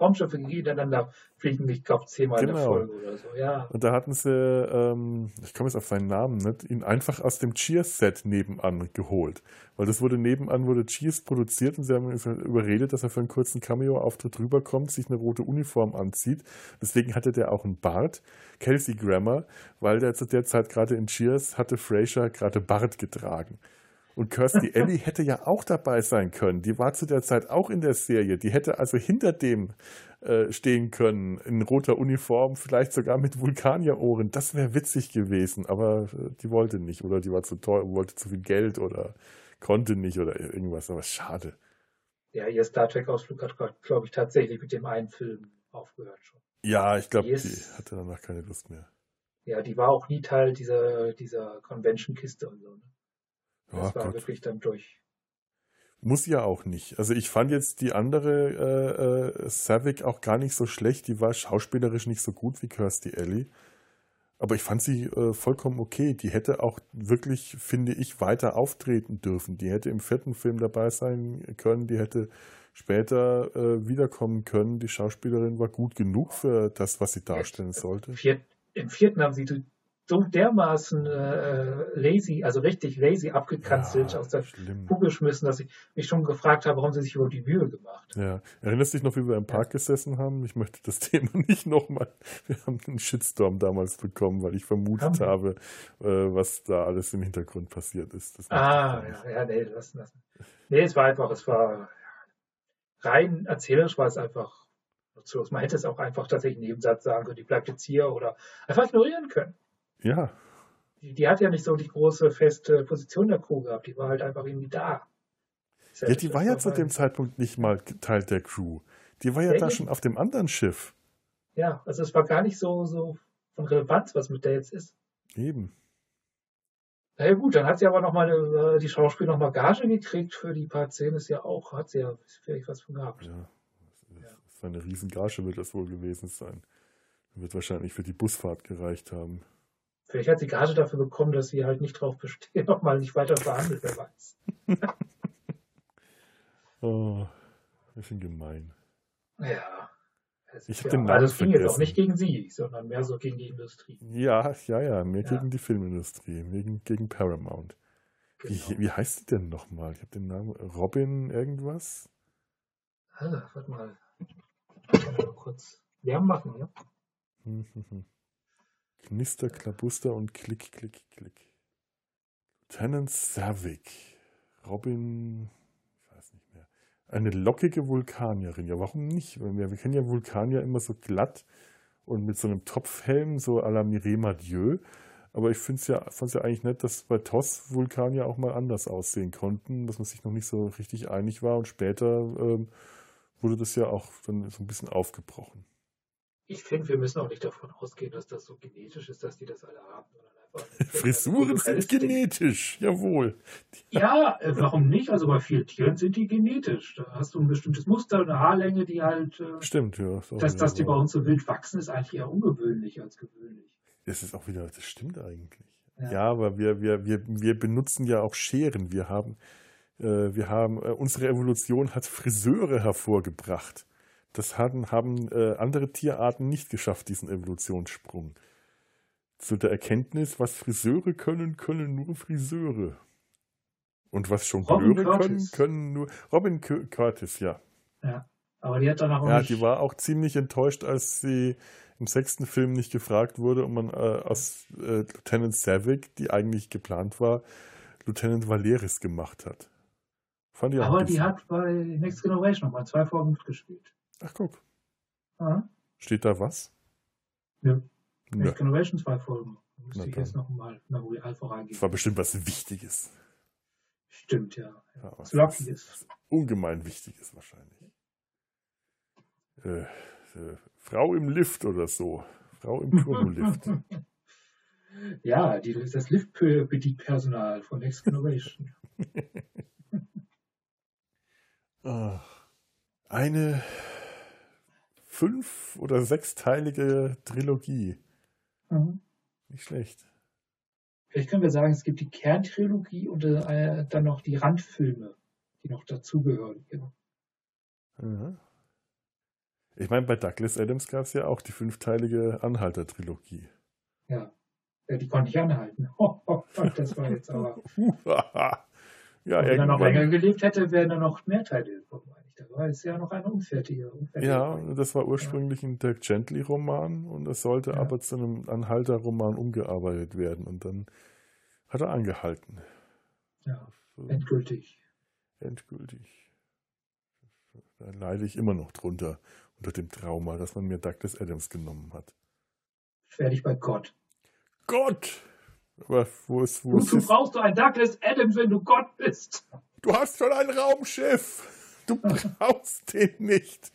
Raumschiffe gegeneinander fliegen, ich glaube, zehnmal genau. in der Folge oder so, ja. Und da hatten sie, ähm, ich komme jetzt auf seinen Namen nicht, ihn einfach aus dem Cheers-Set nebenan geholt. Weil das wurde nebenan, wurde Cheers produziert und sie haben überredet, dass er für einen kurzen Cameo-Auftritt rüberkommt, sich eine rote Uniform anzieht. Deswegen hatte der auch einen Bart. Kelsey Grammer, weil der zu der Zeit gerade in Cheers hatte Fraser gerade Bart getragen. Und Kirsty Ellie hätte ja auch dabei sein können. Die war zu der Zeit auch in der Serie. Die hätte also hinter dem äh, stehen können, in roter Uniform, vielleicht sogar mit Vulkanierohren. Das wäre witzig gewesen, aber äh, die wollte nicht oder die war zu teuer, wollte zu viel Geld oder konnte nicht oder irgendwas. Aber schade. Ja, ihr Star Trek-Ausflug hat, glaube ich, tatsächlich mit dem einen Film aufgehört schon. Ja, ich glaube, die, die hatte danach keine Lust mehr. Ja, die war auch nie Teil dieser, dieser Convention-Kiste und so. Ne? Das oh, war Gott. wirklich dann durch. Muss ja auch nicht. Also ich fand jetzt die andere äh, äh, Savick auch gar nicht so schlecht. Die war schauspielerisch nicht so gut wie Kirsty Ellie. Aber ich fand sie äh, vollkommen okay. Die hätte auch wirklich, finde ich, weiter auftreten dürfen. Die hätte im vierten Film dabei sein können. Die hätte später äh, wiederkommen können. Die Schauspielerin war gut genug für das, was sie darstellen sollte. Im vierten haben sie so dermaßen äh, lazy, also richtig lazy abgekanzelt, ja, aus der Kugel geschmissen, dass ich mich schon gefragt habe, warum sie sich über die Mühe gemacht. Ja, erinnerst du dich noch, wie wir im Park ja. gesessen haben? Ich möchte das Thema nicht nochmal. Wir haben einen Shitstorm damals bekommen, weil ich vermutet haben. habe, äh, was da alles im Hintergrund passiert ist. Das ah, ja, ja, nee, lassen, lassen. Nee, es war einfach, es war rein erzählerisch war es einfach nutzlos. Man hätte es auch einfach tatsächlich einen Nebensatz sagen können, die bleibt jetzt hier oder einfach ignorieren können. Ja. Die, die, hat ja nicht so die große feste Position der Crew gehabt, die war halt einfach irgendwie da. Ja, die war ja zu dem Zeitpunkt nicht mal Teil der Crew. Die war ja, da schon auf dem anderen Schiff. Ja, also es war gar nicht so, so von Relevanz, was mit der jetzt ist. Eben. Na ja, gut, dann hat sie aber nochmal äh, die Schauspiel nochmal Gage gekriegt für die paar Szenen, ist ja auch, hat sie ja vielleicht was von gehabt. Ja, ja. so eine Riesengage wird das wohl gewesen sein. Wird wahrscheinlich für die Busfahrt gereicht haben. Vielleicht hat sie Gage dafür bekommen, dass sie halt nicht drauf besteht, nochmal nicht weiter verhandelt, wer weiß. oh, bisschen gemein. Ja. Ich habe ja, den Namen das ging jetzt auch nicht gegen sie, sondern mehr so gegen die Industrie. Ja, ja, ja, mehr ja. gegen die Filmindustrie, gegen, gegen Paramount. Genau. Wie, wie heißt die denn nochmal? Ich habe den Namen Robin irgendwas? Ah, warte mal. mal kurz Lärm machen, ja? Knister, Klabuster und Klick, Klick, Klick. Lieutenant Savik. Robin eine lockige Vulkanierin. Ja, warum nicht? Wir, wir kennen ja Vulkanier immer so glatt und mit so einem Topfhelm, so à la Mireille Dieu. Aber ich finde es ja, ja eigentlich nett, dass bei TOS Vulkanier auch mal anders aussehen konnten, dass man sich noch nicht so richtig einig war und später ähm, wurde das ja auch dann so ein bisschen aufgebrochen. Ich finde, wir müssen auch nicht davon ausgehen, dass das so genetisch ist, dass die das alle haben, Frisuren sind genetisch, jawohl. Ja, äh, warum nicht? Also bei vielen Tieren sind die genetisch. Da hast du ein bestimmtes Muster, eine Haarlänge, die halt. Äh, stimmt, ja. Dass, dass die bei uns so wild wachsen, ist eigentlich eher ungewöhnlich als gewöhnlich. Das ist auch wieder, das stimmt eigentlich. Ja, ja aber wir, wir, wir, wir benutzen ja auch Scheren. Wir haben, äh, wir haben, äh, unsere Evolution hat Friseure hervorgebracht. Das haben, haben äh, andere Tierarten nicht geschafft, diesen Evolutionssprung zu der Erkenntnis, was Friseure können, können nur Friseure. Und was Jongleure können, können nur Robin Curtis, ja. Ja, aber die hat dann auch Ja, die war auch ziemlich enttäuscht, als sie im sechsten Film nicht gefragt wurde und man äh, aus äh, Lieutenant Savick, die eigentlich geplant war, Lieutenant Valeris gemacht hat. Fand ich auch aber die hat bei Next Generation nochmal zwei Folgen mitgespielt. Ach, guck. Aha. Steht da was? Ja. Next Generation zwei Folgen. Muss ich jetzt nochmal Memory Alpha reingehen. Das war bestimmt was Wichtiges. Stimmt, ja. ja was Lockiges. Ungemein Wichtiges wahrscheinlich. Äh, äh, Frau im Lift oder so. Frau im Turbolift. ja, die, das Lift-Personal von Next Generation. Eine fünf- oder sechsteilige Trilogie. Mhm. Nicht schlecht. Vielleicht können wir sagen, es gibt die Kerntrilogie und äh, dann noch die Randfilme, die noch dazugehören. Genau. Mhm. Ich meine, bei Douglas Adams gab es ja auch die fünfteilige Anhalter-Trilogie. Ja. ja, die konnte ich anhalten. das war jetzt aber. ja, wenn er noch länger gelebt hätte, wären da noch mehr Teile gekommen. Da war es ja noch ein unfertiger. unfertiger ja, das war ursprünglich ja. ein Dirk Gently-Roman und es sollte ja. aber zu einem Anhalter-Roman umgearbeitet werden und dann hat er angehalten. Ja, so. endgültig. Endgültig. Da leide ich immer noch drunter, unter dem Trauma, dass man mir Douglas Adams genommen hat. Beschwer dich bei Gott. Gott! Aber wo ist, wo Wozu brauchst du ein Douglas Adams, wenn du Gott bist? Du hast schon ein Raumschiff! Du brauchst den nicht.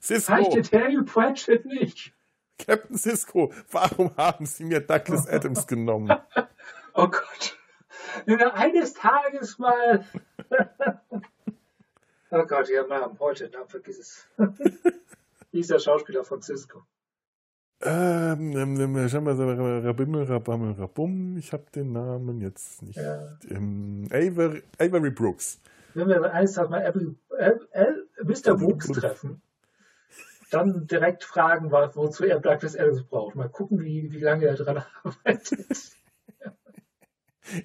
Cisco. Reicht der Terry Pratchett nicht. Captain Cisco, warum haben Sie mir Douglas Adams genommen? oh Gott. Wenn eines Tages mal. oh Gott, ihr Namen heute, Namen vergiss es. Wie ist der Schauspieler von Cisco? Ähm, ähm, ähm schau mal, Rabimmel, Rabammel, Rabum. Ich habe den Namen jetzt nicht. Ja. Ähm, Avery, Avery Brooks wenn wir eines Tages mal Apple, Apple, Mr. Brooks treffen, dann direkt fragen, wozu er Douglas Adams braucht. Mal gucken, wie, wie lange er daran arbeitet.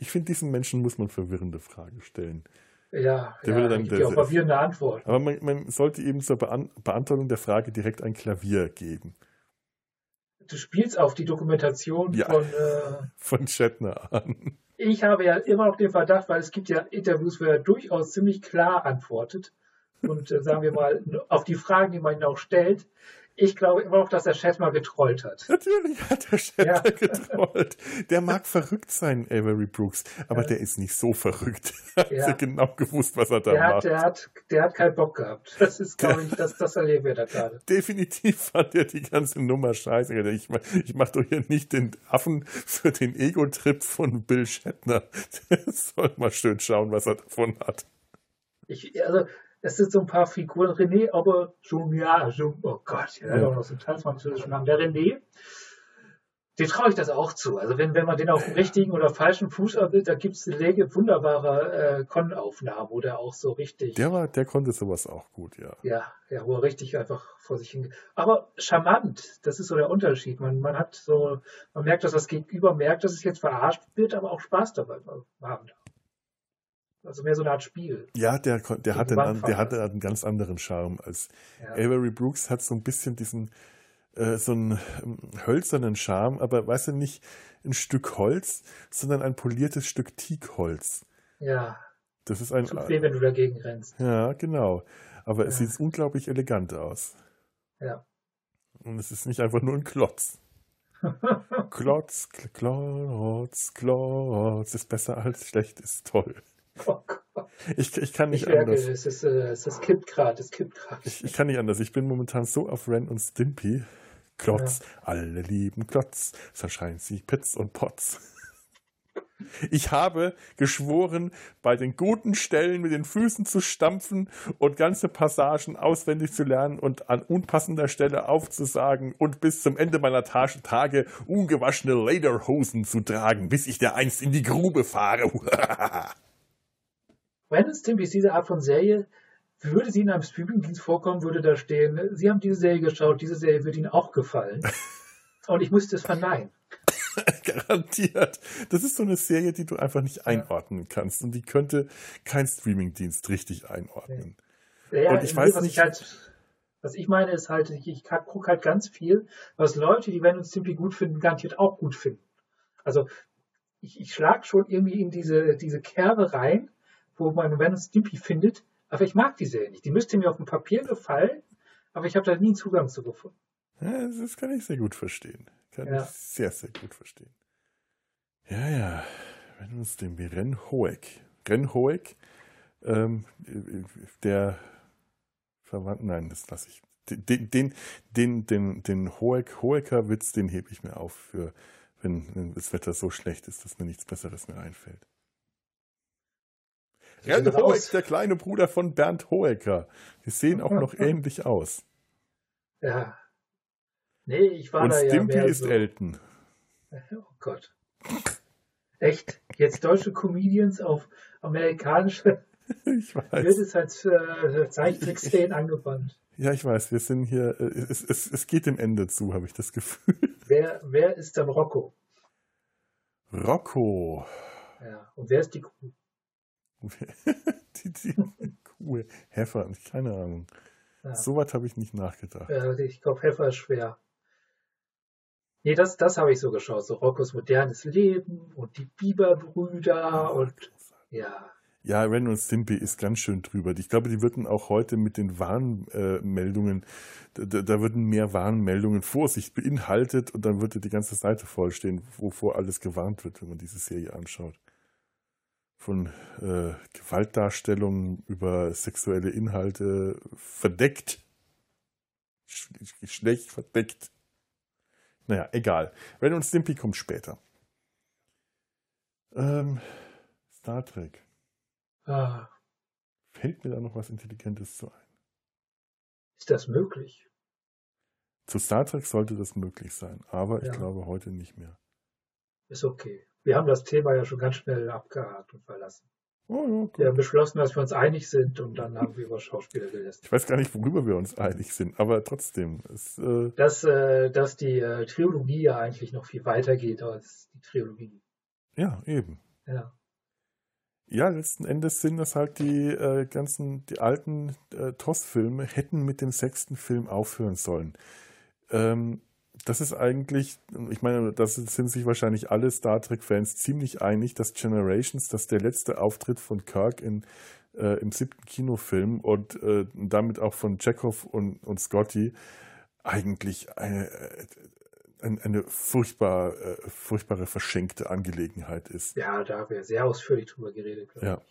Ich finde, diesen Menschen muss man verwirrende Fragen stellen. Ja, der ja, dann, der, auch verwirrende Antworten. Aber man, man, sollte eben zur Beantwortung der Frage direkt ein Klavier geben. Du spielst auf die Dokumentation ja, von, äh, von Shatner an. Ich habe ja immer noch den Verdacht, weil es gibt ja Interviews, wo er durchaus ziemlich klar antwortet. Und äh, sagen wir mal auf die Fragen, die man ihn auch stellt, ich glaube immer noch, dass der Chat mal getrollt hat. Natürlich hat der Chat ja. getrollt. Der mag verrückt sein, Avery Brooks, aber ja. der ist nicht so verrückt. Hat ja. genau gewusst, was er da der macht. Hat, der, hat, der hat keinen Bock gehabt. Das ist, glaube ich, das, das erleben wir da gerade. Definitiv fand er die ganze Nummer scheiße. Ich, ich mache doch hier nicht den Affen für den Ego-Trip von Bill Shatner. Der soll mal schön schauen, was er davon hat. Ich, also, es sind so ein paar Figuren. René, aber ja, schon, oh Gott, der ja. hat auch noch so einen ganz französischen Namen. Der René, dem traue ich das auch zu. Also wenn, wenn man den auf dem richtigen oder falschen Fuß erwischt, da gibt es eine Lege wunderbarer äh, Con-Aufnahmen, wo der auch so richtig. Der war, der konnte sowas auch gut, ja. Ja, ja, wo er richtig einfach vor sich hin. Aber charmant, das ist so der Unterschied. Man, man hat so, man merkt, dass das Gegenüber merkt, dass es jetzt verarscht wird, aber auch Spaß dabei haben darf. Also mehr so eine Art Spiel. Ja, der, der, hatte, einen, der hatte einen ganz anderen Charme als ja. Avery Brooks hat so ein bisschen diesen äh, so einen ähm, hölzernen Charme, aber weißt du nicht ein Stück Holz, sondern ein poliertes Stück Teakholz. Ja. Das ist ein. Tut weh, wenn du dagegen rennst. Ja, genau. Aber ja. es sieht unglaublich elegant aus. Ja. Und es ist nicht einfach nur ein Klotz. Klotz, Klotz, Klotz ist besser als schlecht, ist toll. Oh ich, ich kann nicht ich merke, anders. Es, ist, äh, es kippt gerade, es kippt gerade. Ich, ich kann nicht anders. Ich bin momentan so auf Ren und Stimpy. Klotz, ja. alle lieben Klotz, verschreien sie Pitz und Potz. Ich habe geschworen, bei den guten Stellen mit den Füßen zu stampfen und ganze Passagen auswendig zu lernen und an unpassender Stelle aufzusagen und bis zum Ende meiner Tage ungewaschene Lederhosen zu tragen, bis ich der einst in die Grube fahre. Ren Stimpy ist diese Art von Serie, würde sie in einem Streamingdienst vorkommen, würde da stehen, Sie haben diese Serie geschaut, diese Serie wird Ihnen auch gefallen. Und ich musste es verneinen. Garantiert. Das ist so eine Serie, die du einfach nicht einordnen kannst. Und die könnte kein Streamingdienst richtig einordnen. Ja, ja, und ich weiß was nicht. Ich halt, was ich meine, ist halt, ich, ich gucke halt ganz viel, was Leute, die wenn uns Simply gut finden, garantiert auch gut finden. Also ich, ich schlage schon irgendwie in diese, diese Kerbe rein, wo man Ren und Stimpy findet, aber ich mag die Serie nicht. Die müsste mir auf dem Papier gefallen, aber ich habe da nie einen Zugang zu gefunden. Ja, das kann ich sehr gut verstehen. Kann ja. ich sehr, sehr gut verstehen. Ja, ja. Wenn uns dem Ren Hoek. Ren Hoek, ähm, der Verwandt, nein, das lasse ich. Den, den, den, den, den Hoek, Hoeker Witz, den hebe ich mir auf für, wenn, wenn das Wetter so schlecht ist, dass mir nichts Besseres mehr einfällt. Jan Hoek, der kleine Bruder von Bernd Hoeker. Die sehen auch noch ähnlich aus. Ja. Nee, ich war Und da Stimpy ja mehr ist so. Elton. Oh Gott. Echt? Jetzt deutsche Comedians auf amerikanische. Ich weiß. Wird es als äh, Zeichentricksszenen angewandt. Ja, ich weiß. Wir sind hier. Äh, es, es, es geht dem Ende zu, habe ich das Gefühl. Wer, wer ist dann Rocco? Rocco. Ja. Und wer ist die Kuh? die, die Kuh. Heffer, keine Ahnung. Ja. So weit habe ich nicht nachgedacht. Ja, ich glaube, Heffer ist schwer. Nee, das, das habe ich so geschaut. So Roccos modernes Leben und die Biberbrüder ja, und ja. Ja, Ren und Stimpy ist ganz schön drüber. Ich glaube, die würden auch heute mit den Warnmeldungen, äh, da, da, würden mehr Warnmeldungen Vorsicht beinhaltet und dann würde die ganze Seite vollstehen, wovor alles gewarnt wird, wenn man diese Serie anschaut von äh, Gewaltdarstellungen über sexuelle Inhalte verdeckt. Schlecht verdeckt. Naja, egal. Ren und Stimpy kommt später. Ähm, Star Trek. Ah. Fällt mir da noch was Intelligentes zu ein? Ist das möglich? Zu Star Trek sollte das möglich sein, aber ja. ich glaube heute nicht mehr. Ist okay wir haben das Thema ja schon ganz schnell abgehakt und verlassen. Oh, ja, wir haben beschlossen, dass wir uns einig sind und dann haben wir über Schauspieler gelästert. Ich weiß gar nicht, worüber wir uns einig sind, aber trotzdem. Es, äh dass, äh, dass die äh, Trilogie ja eigentlich noch viel weiter geht als die Trilogie. Ja, eben. Ja. Ja, letzten Endes sind das halt die äh, ganzen, die alten äh, TOS-Filme hätten mit dem sechsten Film aufhören sollen. Ähm, das ist eigentlich, ich meine, das sind sich wahrscheinlich alle Star Trek-Fans ziemlich einig, dass Generations, dass der letzte Auftritt von Kirk in, äh, im siebten Kinofilm und äh, damit auch von Chekhov und, und Scotty eigentlich eine, eine, eine furchtbar, äh, furchtbare verschenkte Angelegenheit ist. Ja, da haben wir sehr ausführlich drüber geredet. Ja.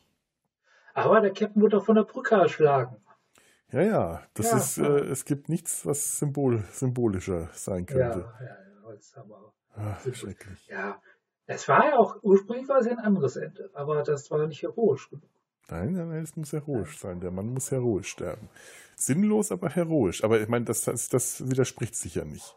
Aber der Captain wurde auch von der Brücke erschlagen. Ja, ja, das Ja. ist, äh, es gibt nichts, was symbol, symbolischer sein Ja, könnte. ja, ja, jetzt haben wir, Ach, schrecklich. ja. Es war ja auch, ursprünglich war es ja ein anderes Ende, aber das war nicht heroisch genug. Nein, nein, nein, es muss heroisch sein. Der Mann muss heroisch sterben. Sinnlos, aber heroisch. Aber ich meine, das, das, das widerspricht sich ja nicht.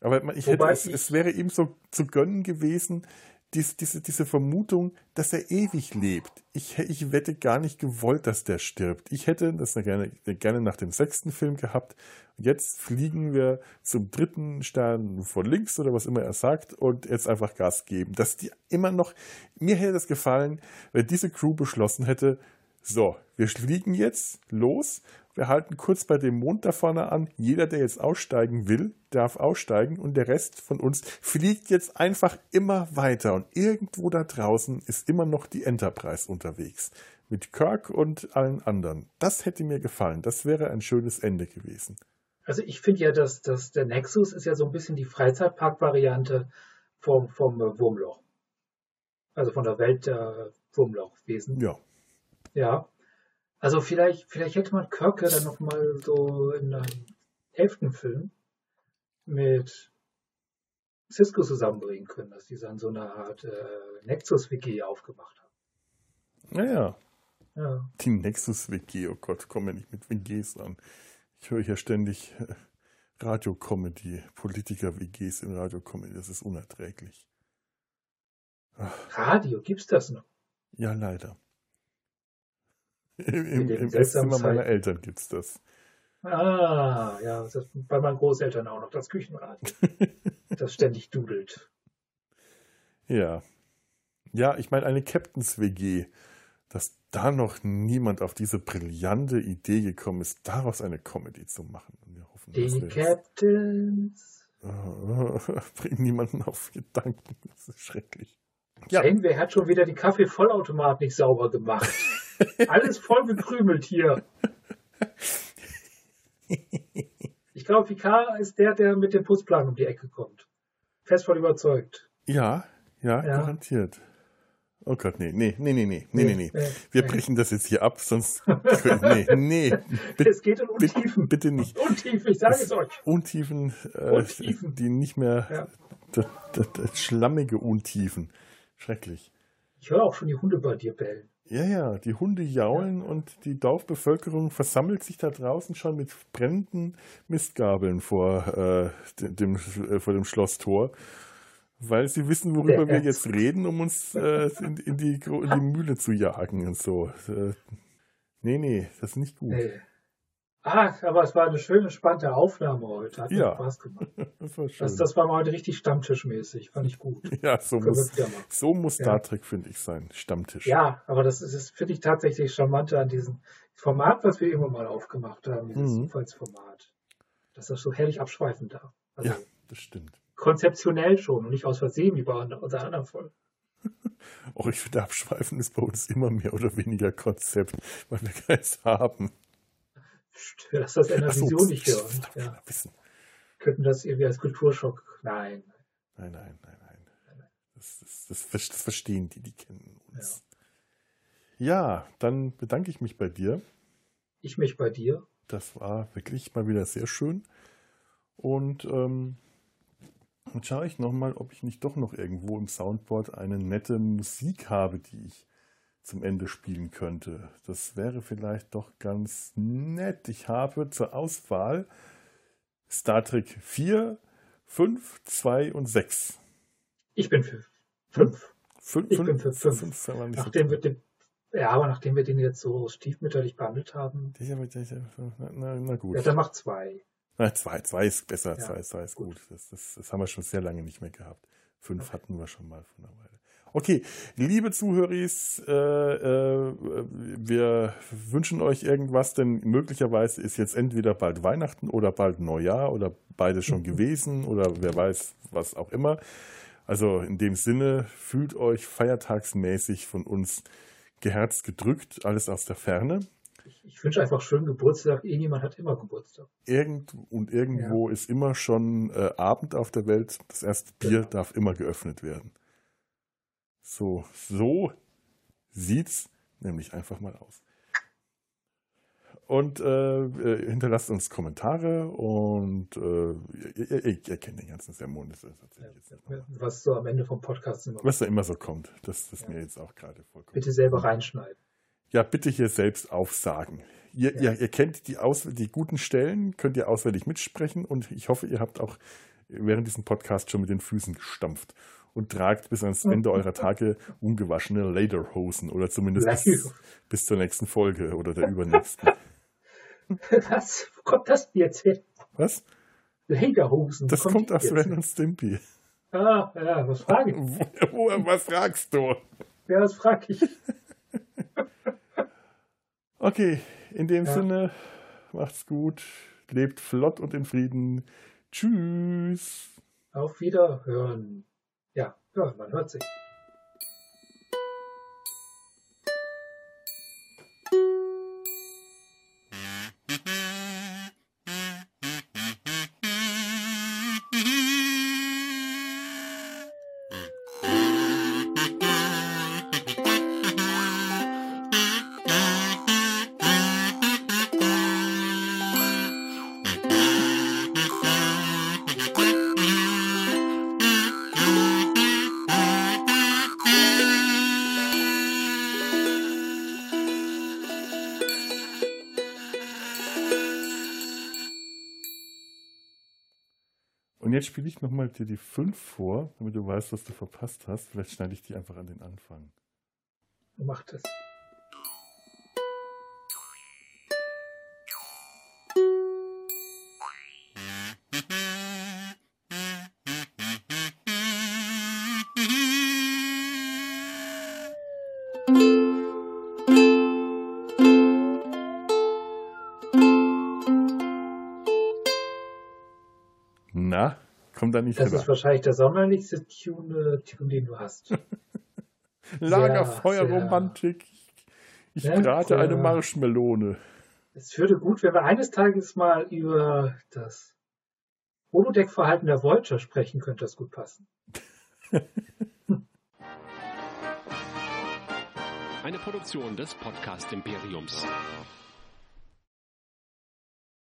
Aber ich hätte, es, ich- es wäre ihm so zu gönnen gewesen, dies, diese, diese Vermutung, dass er ewig lebt. Ich, ich wette gar nicht gewollt, dass der stirbt. Ich hätte das gerne, gerne nach dem sechsten Film gehabt. Jetzt fliegen wir zum dritten Stern von links oder was immer er sagt und jetzt einfach Gas geben. Dass die immer noch, mir hätte das gefallen, wenn diese Crew beschlossen hätte, so, wir fliegen jetzt los. Wir halten kurz bei dem Mond da vorne an. Jeder, der jetzt aussteigen will, darf aussteigen und der Rest von uns fliegt jetzt einfach immer weiter. Und irgendwo da draußen ist immer noch die Enterprise unterwegs. Mit Kirk und allen anderen. Das hätte mir gefallen. Das wäre ein schönes Ende gewesen. Also ich finde ja, dass, dass der Nexus ist ja so ein bisschen die Freizeitpark-Variante vom, vom äh, Wurmloch. Also von der Welt der Wurmlochwesen. Ja. Ja. Also vielleicht, vielleicht hätte man Kirke dann nochmal so in einem elften Film mit Cisco zusammenbringen können, dass die dann so eine Art äh, Nexus-WG aufgemacht haben. Naja. Ja. Die Nexus-WG, oh Gott, komm ja nicht mit WGs an. Ich höre hier ständig äh, Radio-Comedy, Politiker-WGs in Radio-Comedy. Das ist unerträglich. Radio, gibt's das noch? Ja, leider. Im, im, Esszimmer meiner. Eltern gibt's das. Ah, ja, bei meinen Großeltern auch noch, das Küchenradio, das ständig dudelt. Ja. Ja, ich meine, eine Captains-WG, dass da noch niemand auf diese brillante Idee gekommen ist, daraus eine Comedy zu machen. Und wir hoffen, Die Captains. bringt niemanden auf Gedanken. Das ist schrecklich. Ja. Ja. Wer hat schon wieder die Kaffeevollautomat nicht sauber gemacht? Alles voll gekrümelt hier. Ich glaube, Picard ist der, der mit dem Putzplan um die Ecke kommt. Fest von überzeugt. Ja, ja, Ja. garantiert. Oh Gott, nee, nee, nee, nee, nee, nee, nee, nee. nee, Wir nee. brechen das jetzt hier ab, sonst. Nee, nee, bitte, Es geht um Untiefen. bitte nicht. Untiefen, ich sage es euch. Untiefen, äh, Untiefen. die nicht mehr. Ja. Das, das, das schlammige Untiefen. Schrecklich. Ich höre auch schon die Hunde bei dir bellen. Ja, ja, die Hunde jaulen und die Dorfbevölkerung versammelt sich da draußen schon mit brennenden Mistgabeln vor, äh, dem, äh, vor dem Schlosstor, weil sie wissen, worüber wir jetzt reden, um uns äh, in, in, die, in die Mühle zu jagen und so. Äh, nee, nee, das ist nicht gut. Nee. Ah, aber es war eine schöne, spannende Aufnahme heute. Hat Ja. Spaß gemacht. Das war schön. Das, das war mal heute richtig stammtischmäßig. Fand ich gut. ja, so Können muss, so muss Ja. Star Trek, finde ich, sein. Stammtisch. Ja, aber das ist, finde ich tatsächlich charmant an diesem Format, was wir immer mal aufgemacht haben, dieses Mhm. Zufallsformat. Dass das so herrlich abschweifen darf. Also ja, das stimmt. konzeptionell schon und nicht aus Versehen wie bei unserer anderen Folge. Auch ich finde, Abschweifen ist bei uns immer mehr oder weniger Konzept, weil wir keins haben. Lass das der Ach so, Vision nicht hören. Ja. wissen. Könnten das irgendwie als Kulturschock. Nein. Nein, nein, nein, nein. Das, das, das, das verstehen die, die kennen uns. Ja. dann bedanke ich mich bei dir. Ich mich bei dir. Das war wirklich mal wieder sehr schön. Und ähm, jetzt schaue ich nochmal, ob ich nicht doch noch irgendwo im Soundboard eine nette Musik habe, die ich zum Ende spielen könnte. Das wäre vielleicht doch ganz nett. Ich habe zur Auswahl Star Trek 4, 5, 2 und 6. Ich bin für fünf. Fünf, Ich bin für fünf. fünf war nicht so Nachdem wir den, ja, aber nachdem wir den jetzt so stiefmütterlich behandelt haben, Ja, aber das- Na, na, na gut. ja, dann macht zwei. Na, zwei, zwei ist besser, Ja, zwei, zwei ist gut. gut. Das, das, das haben wir schon sehr lange nicht mehr gehabt. Fünf Okay. hatten wir schon mal von einer Weile. Okay, liebe Zuhörer, äh, äh, wir wünschen euch irgendwas, denn möglicherweise ist jetzt entweder bald Weihnachten oder bald Neujahr oder beides schon gewesen oder wer weiß, was auch immer. Also in dem Sinne, fühlt euch feiertagsmäßig von uns geherzt gedrückt, alles aus der Ferne. Ich, ich wünsche einfach schönen Geburtstag. Irgendjemand hat immer Geburtstag. Irgend und irgendwo ja. ist immer schon äh, Abend auf der Welt. Das erste Bier genau. darf immer geöffnet werden. So, so sieht's nämlich einfach mal aus. Und äh, äh hinterlasst uns Kommentare und äh, ihr, ihr, ihr, kennt den ganzen Sermon. Das ist ja, was so am Ende vom Podcast immer Was da immer so kommt. Das ist ja. mir jetzt auch gerade vollkommen. Bitte selber reinschneiden. Ja, bitte hier selbst aufsagen. Ihr, ja. ihr, ihr kennt die, Aus die guten Stellen, könnt ihr auswendig mitsprechen und ich hoffe, ihr habt auch während diesem Podcast schon mit den Füßen gestampft und tragt bis ans Ende eurer Tage ungewaschene Lederhosen oder zumindest bis, bis, zur nächsten Folge oder der übernächsten. Was? Wo kommt das denn jetzt hin? Was? Lederhosen. Das kommt, kommt aus Ren und Stimpy. Ah, ja, was frage ich? Wo, wo, was fragst du? Ja, was frag ich? Okay, in dem ja. Sinne, macht's gut, lebt flott und in Frieden. Tschüss. Auf Wiederhören. Ja, man hört sich. Jetzt spiele ich nochmal dir die 5 vor, damit du weißt, was du verpasst hast. Vielleicht schneide ich die einfach an den Anfang. Mach das. Kommt da nicht Das rüber. ist wahrscheinlich der sommerlichste Tune, Tune den du hast. Lagerfeuerromantik. Ich ja, brate eine Marshmelone. Es würde gut, wenn wir eines Tages mal über das Holodeck-Verhalten der Voyager sprechen, könnte das gut passen. Eine Produktion des Podcast Imperiums.